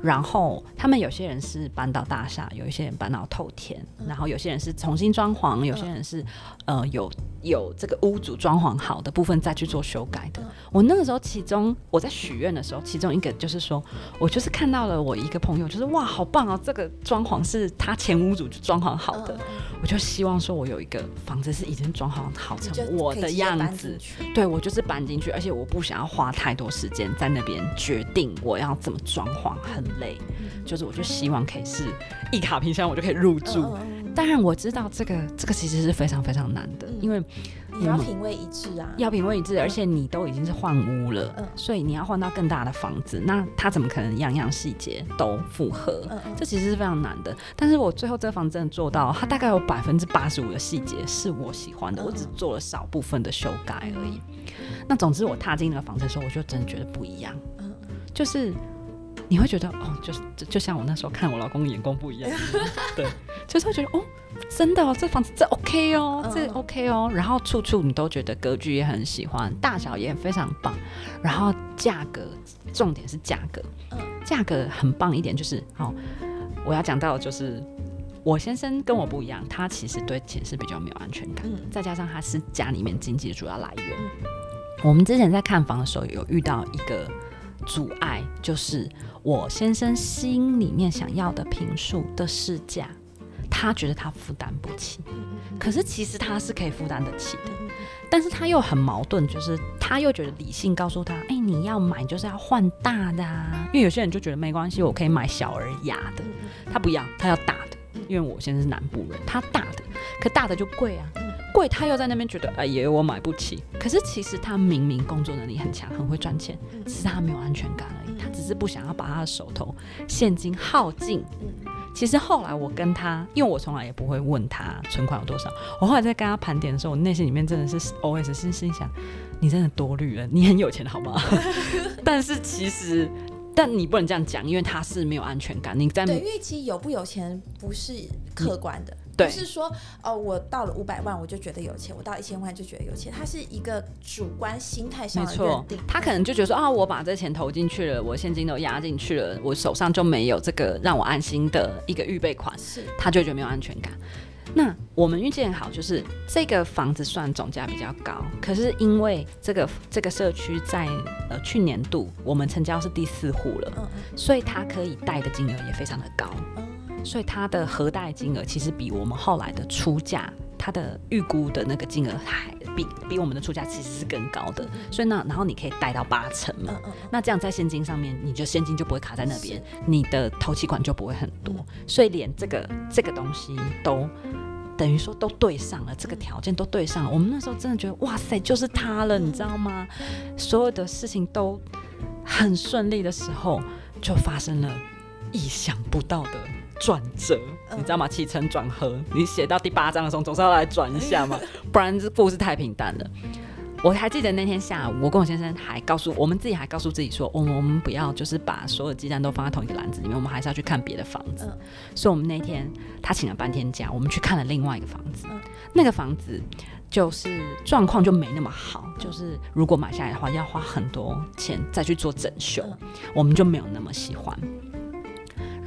然后他们有些人是搬到大厦，有一些人搬到透天，然后有些人是重新装潢，有些人是呃有有这个屋主装潢好的部分再去做修改的。我那个时候，其中我在许愿的时候，其中一个就是说我就是看到了我一个朋友，就是哇，好棒哦，这个装潢是他前屋主就装潢好的，我就希望说我有。一个房子是已经装潢好成我的样子，对我就是搬进去，而且我不想要花太多时间在那边决定我要怎么装潢，很累。就是我就希望可以是一卡冰箱，我就可以入住。当然我知道这个这个其实是非常非常难的，因为你要品味一致啊，要品味一致，而且你都已经是换屋了，所以你要换到更大的房子，那他怎么可能样样细节都符合？这其实是非常难的。但是我最后这个房子真的做到，它大概有百分之八十五的细节是我喜欢的，我只做了少部分的修改而已。那总之我踏进那个房子的时候，我就真的觉得不一样，就是。你会觉得哦，就是就就像我那时候看我老公的眼光不一样，(laughs) 对，就是会觉得哦，真的哦，这房子这 OK 哦，这 OK 哦，然后处处你都觉得格局也很喜欢，大小也非常棒，然后价格，重点是价格，价格很棒一点就是哦，我要讲到就是我先生跟我不一样，他其实对钱是比较没有安全感，再加上他是家里面经济的主要来源，我们之前在看房的时候有遇到一个。阻碍就是我先生心里面想要的平数的市价，他觉得他负担不起，可是其实他是可以负担得起的，但是他又很矛盾，就是他又觉得理性告诉他，哎，你要买就是要换大的，啊，因为有些人就觉得没关系，我可以买小而雅的，他不要，他要大的，因为我现在是南部人，他大的，可大的就贵啊。贵，他又在那边觉得，哎，爷我买不起。可是其实他明明工作能力很强，很会赚钱，只是他没有安全感而已。他只是不想要把他的手头现金耗尽。其实后来我跟他，因为我从来也不会问他存款有多少。我后来在跟他盘点的时候，我内心里面真的是 O S 是心想，你真的多虑了，你很有钱好吗？但是其实，但你不能这样讲，因为他是没有安全感。你在对，因为其实有不有钱不是客观的。不是说哦，我到了五百万我就觉得有钱，我到一千万就觉得有钱，它是一个主观心态上的认定。他可能就觉得说啊，我把这钱投进去了，我现金都压进去了，我手上就没有这个让我安心的一个预备款，是他就觉得没有安全感。那我们运气很好，就是这个房子算总价比较高，可是因为这个这个社区在呃去年度我们成交是第四户了，所以它可以贷的金额也非常的高。所以它的核贷金额其实比我们后来的出价，它的预估的那个金额还比比我们的出价其实是更高的。所以那然后你可以贷到八成嘛，那这样在现金上面，你就现金就不会卡在那边，你的投期款就不会很多。所以连这个这个东西都等于说都对上了，这个条件都对上了。我们那时候真的觉得哇塞，就是他了，你知道吗？所有的事情都很顺利的时候，就发生了意想不到的。转折，你知道吗？起承转合，你写到第八章的时候，总是要来转一下嘛，(laughs) 不然这故事太平淡了。我还记得那天下午，我跟我先生还告诉我们自己，还告诉自己说，我们我们不要就是把所有鸡蛋都放在同一个篮子里面，我们还是要去看别的房子。所以，我们那天他请了半天假，我们去看了另外一个房子。那个房子就是状况就没那么好，就是如果买下来的话，要花很多钱再去做整修，我们就没有那么喜欢。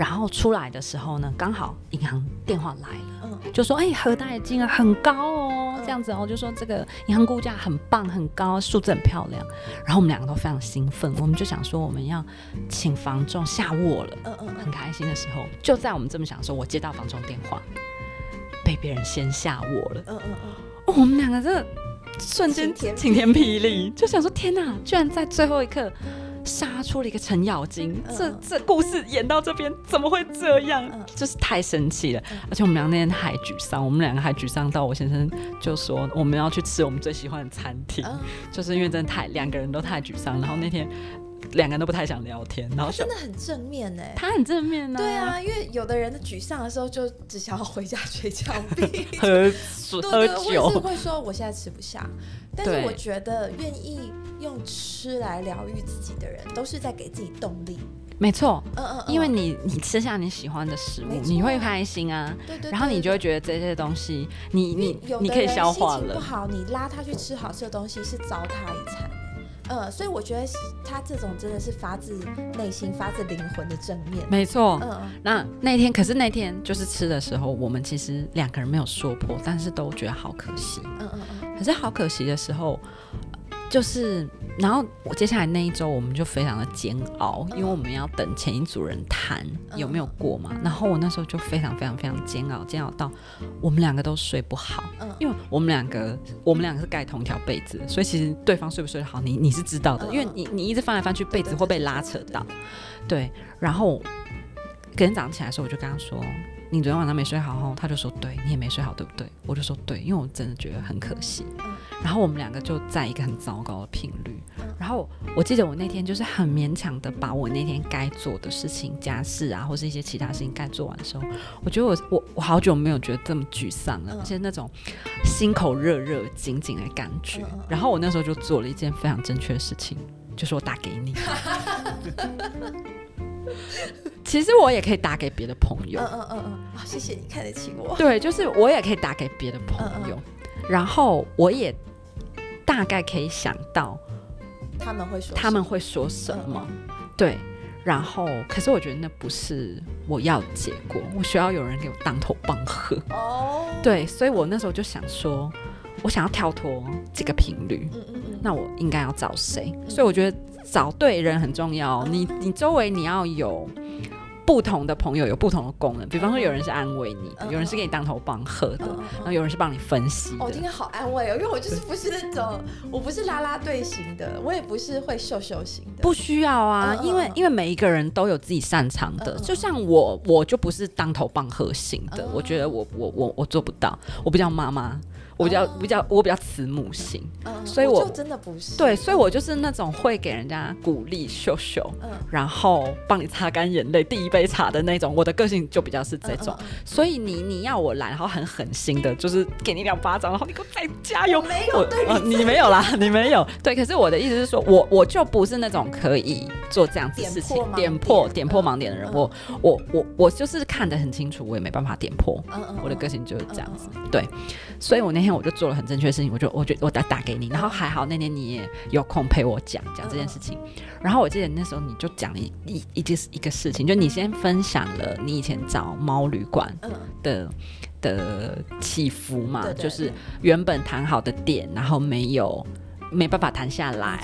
然后出来的时候呢，刚好银行电话来了，就说：“哎，核贷金额很高哦，这样子哦，就说这个银行估价很棒，很高，数字很漂亮。”然后我们两个都非常兴奋，我们就想说我们要请房仲下卧了，嗯嗯，很开心的时候，就在我们这么想的时候，我接到房仲电话，被别人先下卧了，嗯嗯嗯，我们两个真的瞬间晴天霹雳，就想说：“天哪，居然在最后一刻。”杀出了一个程咬金，这这故事演到这边怎么会这样？就是太生气了，而且我们俩那天还沮丧，我们两个还沮丧到我先生就说我们要去吃我们最喜欢的餐厅，就是因为真的太两个人都太沮丧，然后那天。两个人都不太想聊天，然后真的很正面呢。他很正面呢。对啊，因为有的人的沮丧的时候就只想要回家睡觉，(laughs) 喝喝酒，或是会说我现在吃不下。但是我觉得愿意用吃来疗愈自己的人，都是在给自己动力。没错，嗯嗯，因为你你吃下你喜欢的食物，你会开心啊。对对。然后你就会觉得这些东西，你你你可以消化了。不好，你拉他去吃好吃的东西，是糟蹋一餐。呃，所以我觉得他这种真的是发自内心、发自灵魂的正面。没错，嗯，那那天可是那天就是吃的时候，我们其实两个人没有说破，但是都觉得好可惜。嗯嗯嗯。可是好可惜的时候。就是，然后我接下来那一周我们就非常的煎熬，因为我们要等前一组人谈有没有过嘛。然后我那时候就非常非常非常煎熬，煎熬到我们两个都睡不好。嗯，因为我们两个我们两个是盖同一条被子，所以其实对方睡不睡得好，你你是知道的，因为你你一直翻来翻去，被子会被拉扯到。对，然后隔天早上起来的时候，我就跟他说。你昨天晚上没睡好哦，他就说对你也没睡好，对不对？我就说对，因为我真的觉得很可惜。然后我们两个就在一个很糟糕的频率。然后我记得我那天就是很勉强的把我那天该做的事情、家事啊，或是一些其他事情该做完的时候，我觉得我我我好久没有觉得这么沮丧了，而且那种心口热热、紧紧的感觉。然后我那时候就做了一件非常正确的事情，就是我打给你。(laughs) (laughs) 其实我也可以打给别的朋友。嗯嗯嗯嗯，哦，谢谢你看得起我。对，就是我也可以打给别的朋友，然后我也大概可以想到他们会说他们会说什么。对，然后可是我觉得那不是我要的结果，我需要有人给我当头棒喝。哦，对，所以我那时候就想说，我想要跳脱这个频率。嗯嗯嗯，那我应该要找谁？所以我觉得。找对人很重要，你你周围你要有不同的朋友，有不同的功能。比方说，有人是安慰你的，有人是给你当头棒喝的，然后有人是帮你分析。哦，今天好安慰哦，因为我就是不是那种，我不是拉拉队型的，我也不是会秀秀型的。不需要啊，因为因为每一个人都有自己擅长的。就像我，我就不是当头棒喝型的，我觉得我我我我做不到，我不叫妈妈。我比较比较我比较慈母型，所以我就真的不是对，所以我就是那种会给人家鼓励秀秀，然后帮你擦干眼泪，第一杯茶的那种。我的个性就比较是这种，所以你你要我来，然后很狠心的，就是给你两巴掌，然后你给我再加油。没有对，你没有啦，你没有。对，可是我的意思是说，我我就不是那种可以做这样子事情，点破点破盲点的人。我我我我就是看得很清楚，我也没办法点破。嗯嗯我的个性就是这样子。对，所以我那天。我就做了很正确的事情，我就我觉我打打给你，然后还好那天你也有空陪我讲讲这件事情。然后我记得那时候你就讲一一一件一个事情，就你先分享了你以前找猫旅馆的的起伏嘛，就是原本谈好的点，然后没有。没办法谈下来，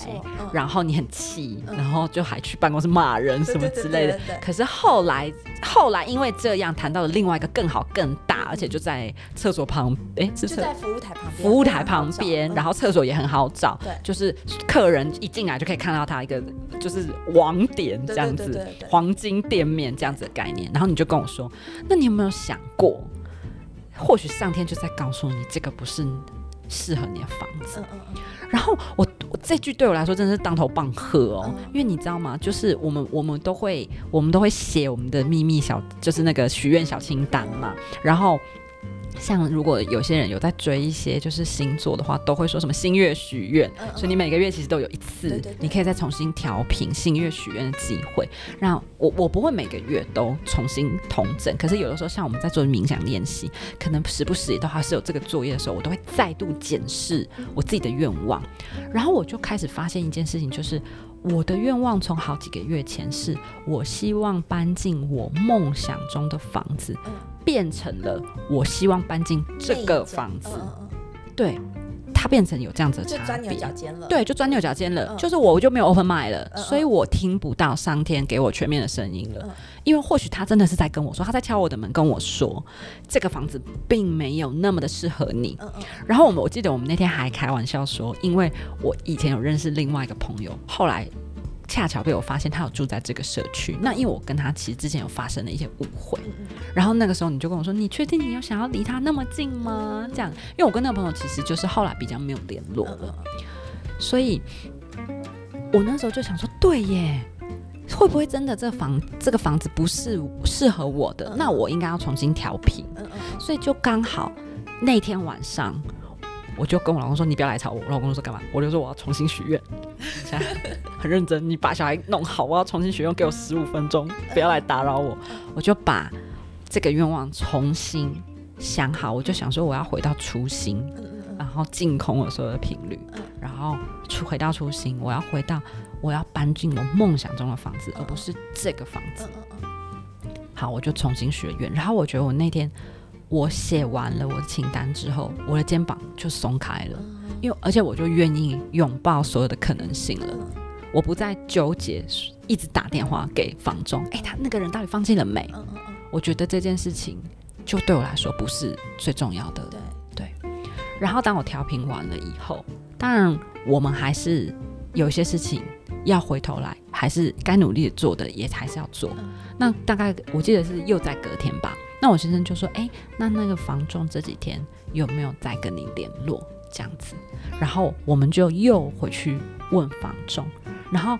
然后你很气，然后就还去办公室骂人什么之类的。可是后来，后来因为这样谈到了另外一个更好更大，而且就在厕所旁，哎，就在服务台旁边，服务台旁边，然后厕所也很好找，就是客人一进来就可以看到他一个就是网点这样子，黄金店面这样子的概念。然后你就跟我说，那你有没有想过，或许上天就在告诉你，这个不是适合你的房子。然后我我这句对我来说真的是当头棒喝哦，因为你知道吗？就是我们我们都会我们都会写我们的秘密小，就是那个许愿小清单嘛，然后。像如果有些人有在追一些就是星座的话，都会说什么星月许愿，所以你每个月其实都有一次，你可以再重新调频星月许愿的机会。那我我不会每个月都重新同整，可是有的时候像我们在做冥想练习，可能时不时也都还是有这个作业的时候，我都会再度检视我自己的愿望，然后我就开始发现一件事情，就是我的愿望从好几个月前是我希望搬进我梦想中的房子。变成了我希望搬进这个房子，对，它变成有这样子嗯，的差就钻牛。角尖了。对，就钻牛角尖了，嗯就是我我就没有 open mind 了，所以我听不到上天给我全面的声音了。嗯因为或许他真的是在跟我说，他在敲我的门，跟我说这个房子并没有那么的适合你。然后我们我记得我们那天还开玩笑说，因为我以前有认识另外一个朋友，后来恰巧被我发现他有住在这个社区。那因为我跟他其实之前有发生了一些误会，然后那个时候你就跟我说，你确定你有想要离他那么近吗？这样，因为我跟那个朋友其实就是后来比较没有联络嗯了，所以我那时候就想说，对耶。会不会真的这房这个房子不是适合我的？嗯那我应该要重新调频。所以就刚好那天晚上，我就跟我老公说：“你不要来吵我。”我老公说：“干嘛？”我就说：“我要重新许愿。”现在很认真，你把小孩弄好，我要重新许愿，给我十五分钟，不要来打扰我。我就把这个愿望重新想好，我就想说我要回到初心，然后净空我所有的频率嗯，然后出回到初心，我要回到我要搬进我梦想中的房子，而不是这个房子。好，我就重新学愿。然后我觉得我那天我写完了我的清单之后，我的肩膀就松开了，嗯因为而且我就愿意拥抱所有的可能性了。嗯我不再纠结，一直打电话给房中，哎，他那个人到底放弃了没？我觉得这件事情就对我来说不是最重要的。对，然后当我调频完了以后，当然我们还是有一些事情要回头来，还是该努力做的也还是要做。嗯那大概我记得是又在隔天吧，那我先生就说：“哎、那那个房仲这几天有没有再跟你联络？”这样子，然后我们就又回去问房仲，然后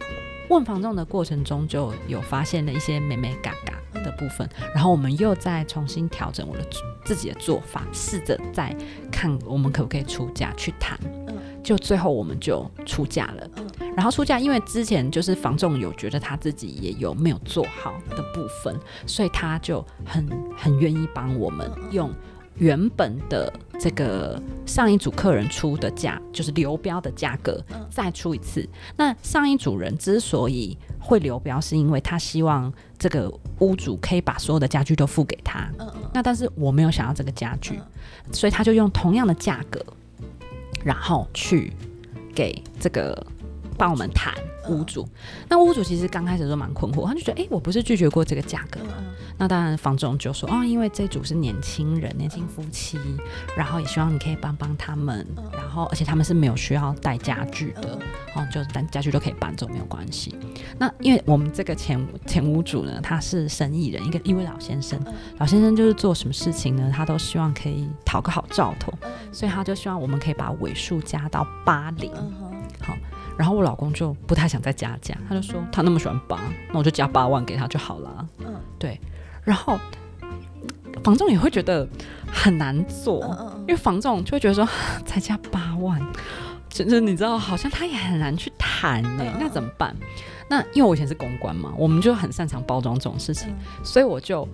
问房仲的过程中就有发现了一些美美嘎嘎的部分，然后我们又再重新调整我的自己的做法，试着再看我们可不可以出价去谈。嗯就最后我们就出价了，嗯然后出价，因为之前就是房仲有觉得他自己也有没有做好的部分，所以他就很很愿意帮我们用原本的这个上一组客人出的价，就是流标的价格嗯再出一次。那上一组人之所以会流标，是因为他希望这个屋主可以把所有的家具都付给他。那但是我没有想要这个家具，嗯所以他就用同样的价格，然后去给这个帮我们谈屋主。那屋主其实刚开始都蛮困惑，他就觉得，哎、我不是拒绝过这个价格。吗？那当然，房总就说，哦，因为这组是年轻人、年轻夫妻，然后也希望你可以帮帮他们，嗯。然后而且他们是没有需要带家具的。嗯，哦，就单家具都可以搬走，没有关系。那因为我们这个前前屋主呢，他是生意人，一个一位老先生，嗯。老先生就是做什么事情呢，他都希望可以讨个好兆头，嗯。所以他就希望我们可以把尾数加到八零。嗯哼然后我老公就不太想再加价，他就说他那么喜欢八，那我就加八万给他就好了。嗯。对。然后房仲也会觉得很难做，嗯嗯因为房仲就会觉得说才加八万，就是你知道，好像他也很难去谈呢、那怎么办？那因为我以前是公关嘛，我们就很擅长包装这种事情，嗯。所以我就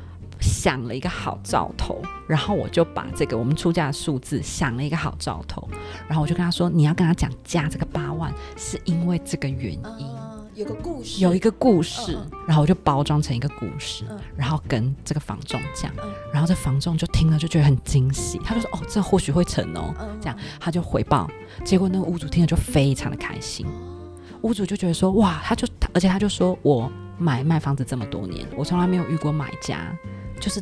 想了一个好兆头，然后我就把这个我们出价的数字想了一个好兆头，然后我就跟他说，你要跟他讲加这个八万，是因为这个原因。嗯有个故事，有一个故事，嗯。然后我就包装成一个故事，嗯。然后跟这个房仲讲，嗯。然后这房仲就听了就觉得很惊喜，他就说：“哦，这或许会成哦。嗯。这样他就回报，结果那个屋主听了就非常的开心，屋主就觉得说：“哇，他就而且他就说我买卖房子这么多年，我从来没有遇过买家就是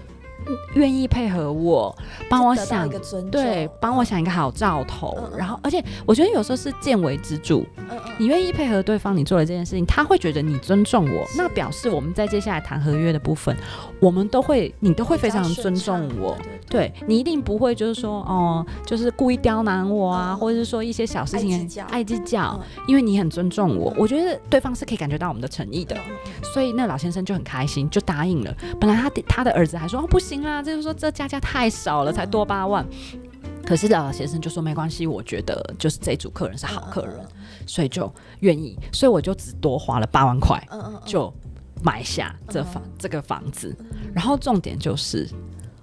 愿意配合我，帮我想一个尊，对，帮我想一个好兆头，然后而且我觉得有时候是见微知著，嗯嗯。你愿意配合对方，你做了这件事情，他会觉得你尊重我，那表示我们在接下来谈合约的部分，我们都会，你都会非常尊重我。对对你一定不会就是说哦，就是故意刁难我啊，嗯或者是说一些小事情爱计较。因为你很尊重我嗯，我觉得对方是可以感觉到我们的诚意的，所以那老先生就很开心，就答应了。本来他的他的儿子还说哦不行啦，就是说这加价太少了，才多八万。可是老先生就说没关系，我觉得就是这组客人是好客人，所以就愿意，所以我就只多花了八万块就买下这房、这个房子。然后重点就是，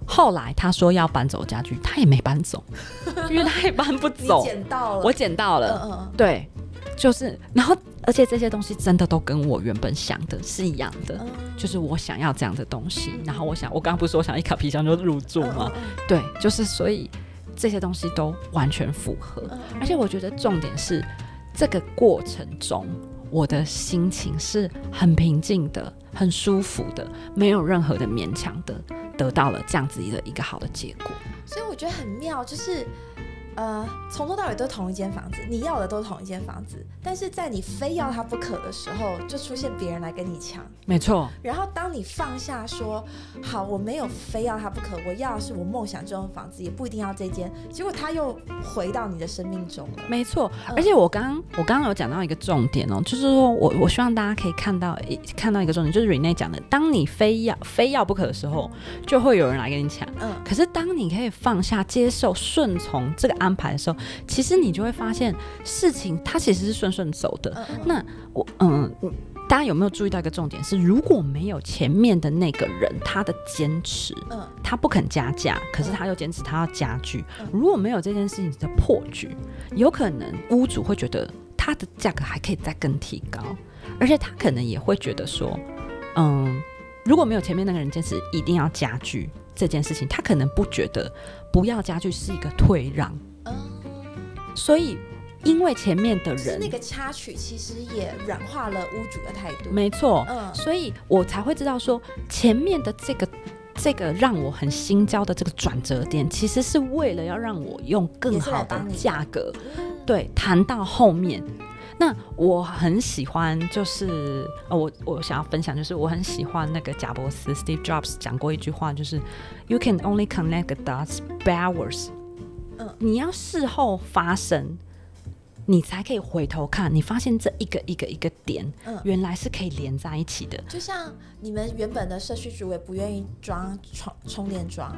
后来他说要搬走家具，他也没搬走，因为他也搬不你走。(laughs) 捡到了，我捡到了，嗯嗯。对，就是，然后而且这些东西真的都跟我原本想的是一样的，嗯就是我想要这样的东西，然后我想，我刚刚不是说我想一卡皮箱就入住吗？嗯对，就是所以这些东西都完全符合，嗯而且我觉得重点是这个过程中。我的心情是很平静的，很舒服的，没有任何的勉强的，得到了这样子的一个好的结果。所以我觉得很妙，就是呃，从头到尾都是同一间房子，你要的都是同一间房子，但是在你非要它不可的时候，就出现别人来跟你抢。没错，然后当你放下说好，我没有非要它不可，我要的是我梦想中的房子，也不一定要这间，结果他又回到你的生命中了。没错。嗯而且我刚刚我刚刚有讲到一个重点哦，就是说我我希望大家可以看到一看到一个重点，就是 Rene 讲的，当你非要非要不可的时候，就会有人来跟你抢。嗯可是当你可以放下、接受、顺从这个安排的时候，其实你就会发现事情它其实是顺顺走的。那我嗯，嗯大家有没有注意到一个重点是，如果没有前面的那个人他的坚持，嗯。他不肯加价，可是他又坚持他要加具嗯。如果没有这件事情的破局，有可能屋主会觉得他的价格还可以再更提高，而且他可能也会觉得说，嗯，如果没有前面那个人坚持一定要加具这件事情，他可能不觉得不要加具是一个退让，嗯，所以因为前面的人那个插曲，其实也软化了屋主的态度。没错，嗯所以我才会知道说前面的这个这个让我很心焦的这个转折点，其实是为了要让我用更好的价格，嗯对，谈到后面。那我很喜欢，就是呃，我我想要分享，就是我很喜欢那个贾伯斯 Steve Jobs 讲过一句话，就是 You can only connect the dots backwards。嗯你要事后发生，你才可以回头看，你发现这一个一个一个点，嗯原来是可以连在一起的。就像你们原本的社区主委不愿意装充充电桩，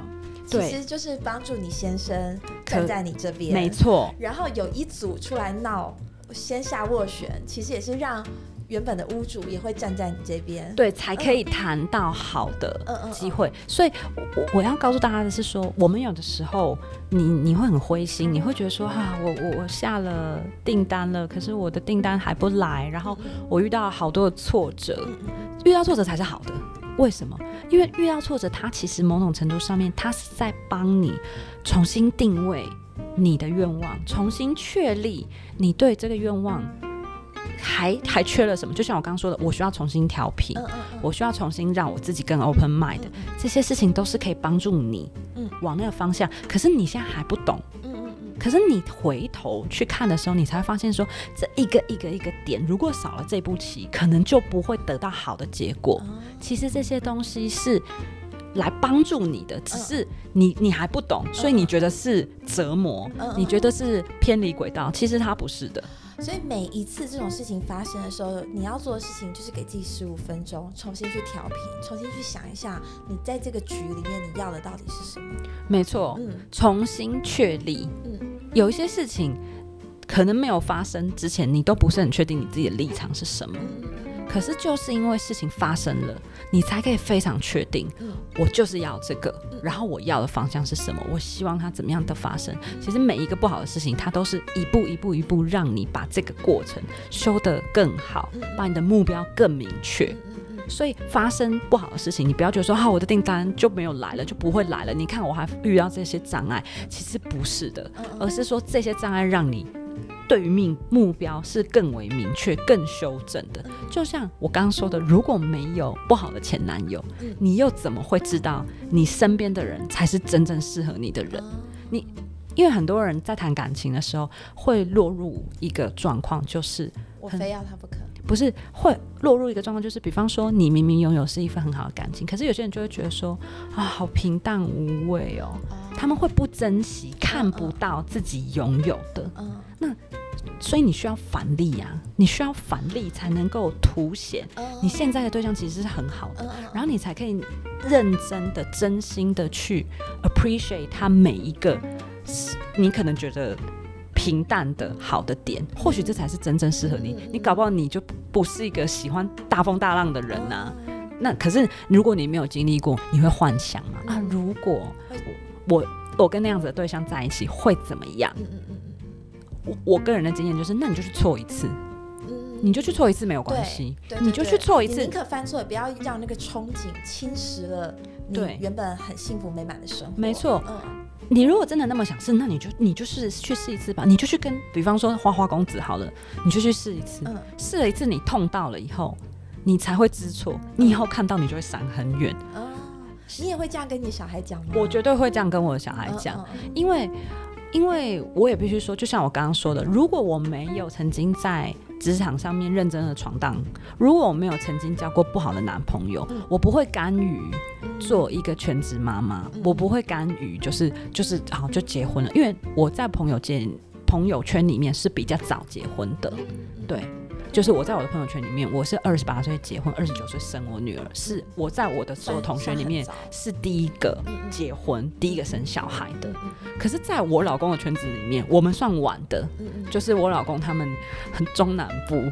其实就是帮助你先生可站在你这边，没。错，然后有一组出来闹，先下斡旋，其实也是让原本的屋主也会站在你这边。对，才可以谈到好嗯的嗯机会。所以我，我我要告诉大家的是说，我们有的时候，你你会很灰心，你会觉得说，啊，我我我下了订单了，可是我的订单还不来，然后我遇到好多的挫折，遇到挫折才是好的。为什么？因为遇到挫折，它其实某种程度上面，它是在帮你重新定位你的愿望，重新确立你对这个愿望还还缺了什么。就像我刚刚说的，我需要重新调频，嗯嗯嗯我需要重新让我自己更 open mind，嗯这些事情都是可以帮助你嗯往那个方向。可是你现在还不懂，嗯嗯嗯可是你回头去看的时候，你才会发现说，这一个一个一个点，如果少了这步棋，可能就不会得到好的结果。嗯其实这些东西是来帮助你的，嗯只是你你还不懂，所以你觉得是折磨，嗯你觉得是偏离轨道，其实它不是的。所以每一次这种事情发生的时候，你要做的事情就是给自己十五分钟，重新去调频，重新去想一下，你在这个局里面你要的到底是什么。没错，嗯重新确立，嗯有一些事情可能没有发生之前，你都不是很确定你自己的立场是什么。嗯可是就是因为事情发生了，你才可以非常确定，嗯我就是要这个，然后我要的方向是什么，我希望它怎么样的发生。其实每一个不好的事情，它都是一步一步一步让你把这个过程修得更好，把你的目标更明确。所以发生不好的事情，你不要觉得说哈、我的订单就没有来了，就不会来了。你看我还遇到这些障碍，其实不是的，嗯而是说这些障碍让你对于命目标是更为明确、更修正的。就像我刚刚说的，如果没有不好的前男友，嗯你又怎么会知道你身边的人才是真正适合你的人？你因为很多人在谈感情的时候会落入一个状况，就是我非要他不可。不是会落入一个状况，就是比方说你明明拥有是一份很好的感情，可是有些人就会觉得说啊，好平淡无味哦，他们会不珍惜，看不到自己拥有的，嗯所以你需要反例呀、你需要反例才能够凸显嗯。你现在的对象其实是很好的，然后你才可以认真的、真心的去 appreciate 他每一个你可能觉得平淡的好的点，或许这才是真正适合你。你搞不好你就不是一个喜欢大风大浪的人呐、那可是如果你没有经历过，你会幻想嘛？啊，嗯如果会我我跟那样子的对象在一起会怎么样？我我个人的经验就是，那你就去错一次，嗯。你就去错一次没有关系，你就去错一次，宁可犯错，也不要让那个憧憬侵蚀了你原本很幸福美满的生活。没错，嗯，你如果真的那么想试，那你就你就是去试一次吧，你就去跟，比方说花花公子好了，你就去试一次，试了一次你痛到了以后，你才会知错，你以后看到你就会闪很远。你也会这样跟你小孩讲吗？我绝对会这样跟我的小孩讲，因为。因为我也必须说，就像我刚刚说的，如果我没有曾经在职场上面认真的闯荡，如果我没有曾经交过不好的男朋友，我不会甘于做一个全职妈妈，我不会甘于就是就是好就结婚了，因为我在朋友间朋友圈里面是比较早结婚的，对。就是我在我的朋友圈里面，我是二十八岁结婚，二十九岁生我女儿，是我在我的所有同学里面是第一个结婚、第一个生小孩的。可是，在我老公的圈子里面，我们算晚的，就是我老公他们很中南部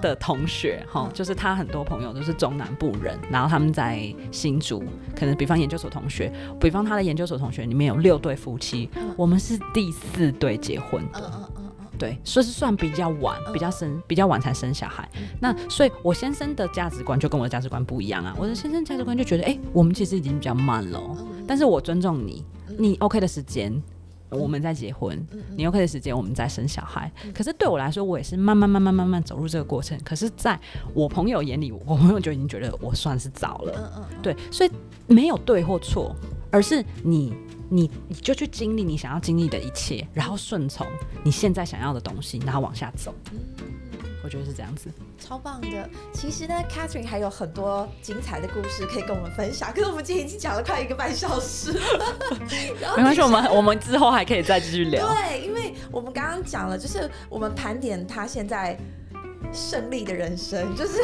的同学哈，就是他很多朋友都是中南部人，然后他们在新竹，可能比方研究所同学，比方他的研究所同学里面有六对夫妻，我们是第四对结婚的。对，说是算比较晚，比较生，比较晚才生小孩。那所以，我先生的价值观就跟我的价值观不一样啊。我的先生价值观就觉得，哎，我们其实已经比较慢了。但是我尊重你，你 OK 的时间，我们在结婚；你 OK 的时间，我们在生小孩。可是对我来说，我也是慢慢、慢慢、慢慢走入这个过程。可是在我朋友眼里，我朋友就已经觉得我算是早了。对，所以没有对或错，而是你。你你就去经历你想要经历的一切，然后顺从你现在想要的东西，然后往下走。嗯，我觉得是这样子，超棒的。其实呢，Catherine 还有很多精彩的故事可以跟我们分享，可是我们今天已经讲了快一个半小时了。(laughs) 没关系，我们我们之后还可以再继续聊。对，因为我们刚刚讲了，就是我们盘点他现在。胜利的人生就是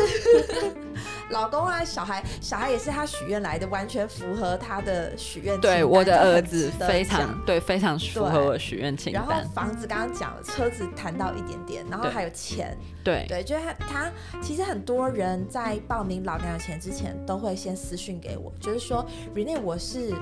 老公啊，小孩，小孩也是他许愿来的，完全符合他的许愿。对，我的儿子非常对，非常符合我许愿清单。然后房子刚刚讲了，车子谈到一点点，然后还有钱。对对，就是他他其实很多人在报名老娘有钱之前，都会先私讯给我，就是说 Rene 我是。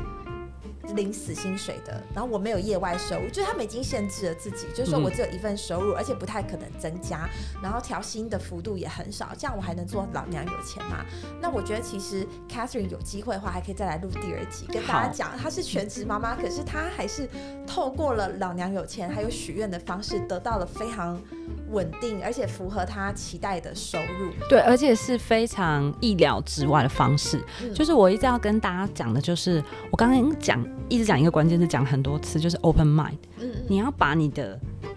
领死薪水的，然后我没有业外收入，就是他们已经限制了自己，就是说我只有一份收入，而且不太可能增加，然后调薪的幅度也很少，这样我还能做老娘有钱吗？那我觉得其实 Catherine 有机会的话，还可以再来录第二集，跟大家讲，她是全职妈妈，可是她还是透过了老娘有钱还有许愿的方式，得到了非常稳定而且符合他期待的收入。对，而且是非常意料之外的方式。就是我一直要跟大家讲的，就是我刚刚讲。一直讲一个关键字，讲很多次，就是 open mind。嗯，你要把你的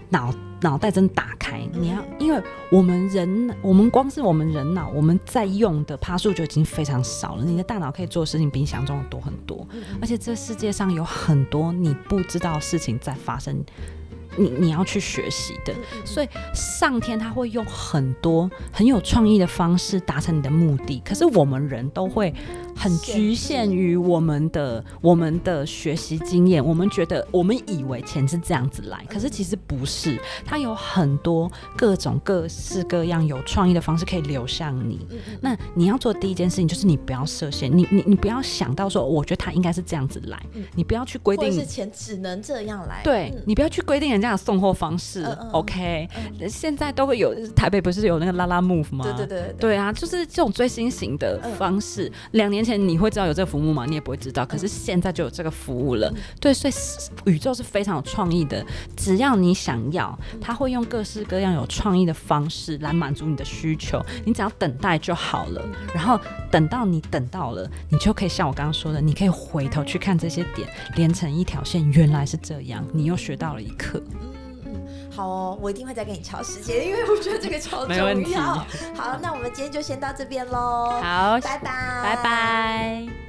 脑脑袋真打开。你要，因为我们人，我们光是我们人脑，我们在用的趴数就已经非常少了。你的大脑可以做的事情比你想中的多很多。而且这世界上有很多你不知道事情在发生。你你要去学习的，所以上天他会用很多很有创意的方式达成你的目的。可是我们人都会很局限于我们的我们的学习经验，我们觉得我们以为钱是这样子来，可是其实不是。它有很多各种各式各样有创意的方式可以流向你。那你要做第一件事情就是你不要设限，你你你不要想到说我觉得它应该是这样子来，你不要去规定是钱只能这样来，对你不要去规定。人家的送货方式，OK，现在都会有台北不是有那个拉拉 move 吗？对对对，对啊，就是这种最新型的方式。两年前你会知道有这个服务吗？你也不会知道，可是现在就有这个服务了。对，所以宇宙是非常有创意的，只要你想要，他会用各式各样有创意的方式来满足你的需求，你只要等待就好了。然后等到你等到了，你就可以像我刚刚说的，你可以回头去看这些点连成一条线，原来是这样，你又学到了一课。好哦，我一定会再给你敲时间，因为我觉得这个超重要。好，那我们今天就先到这边喽。好，拜拜，拜拜。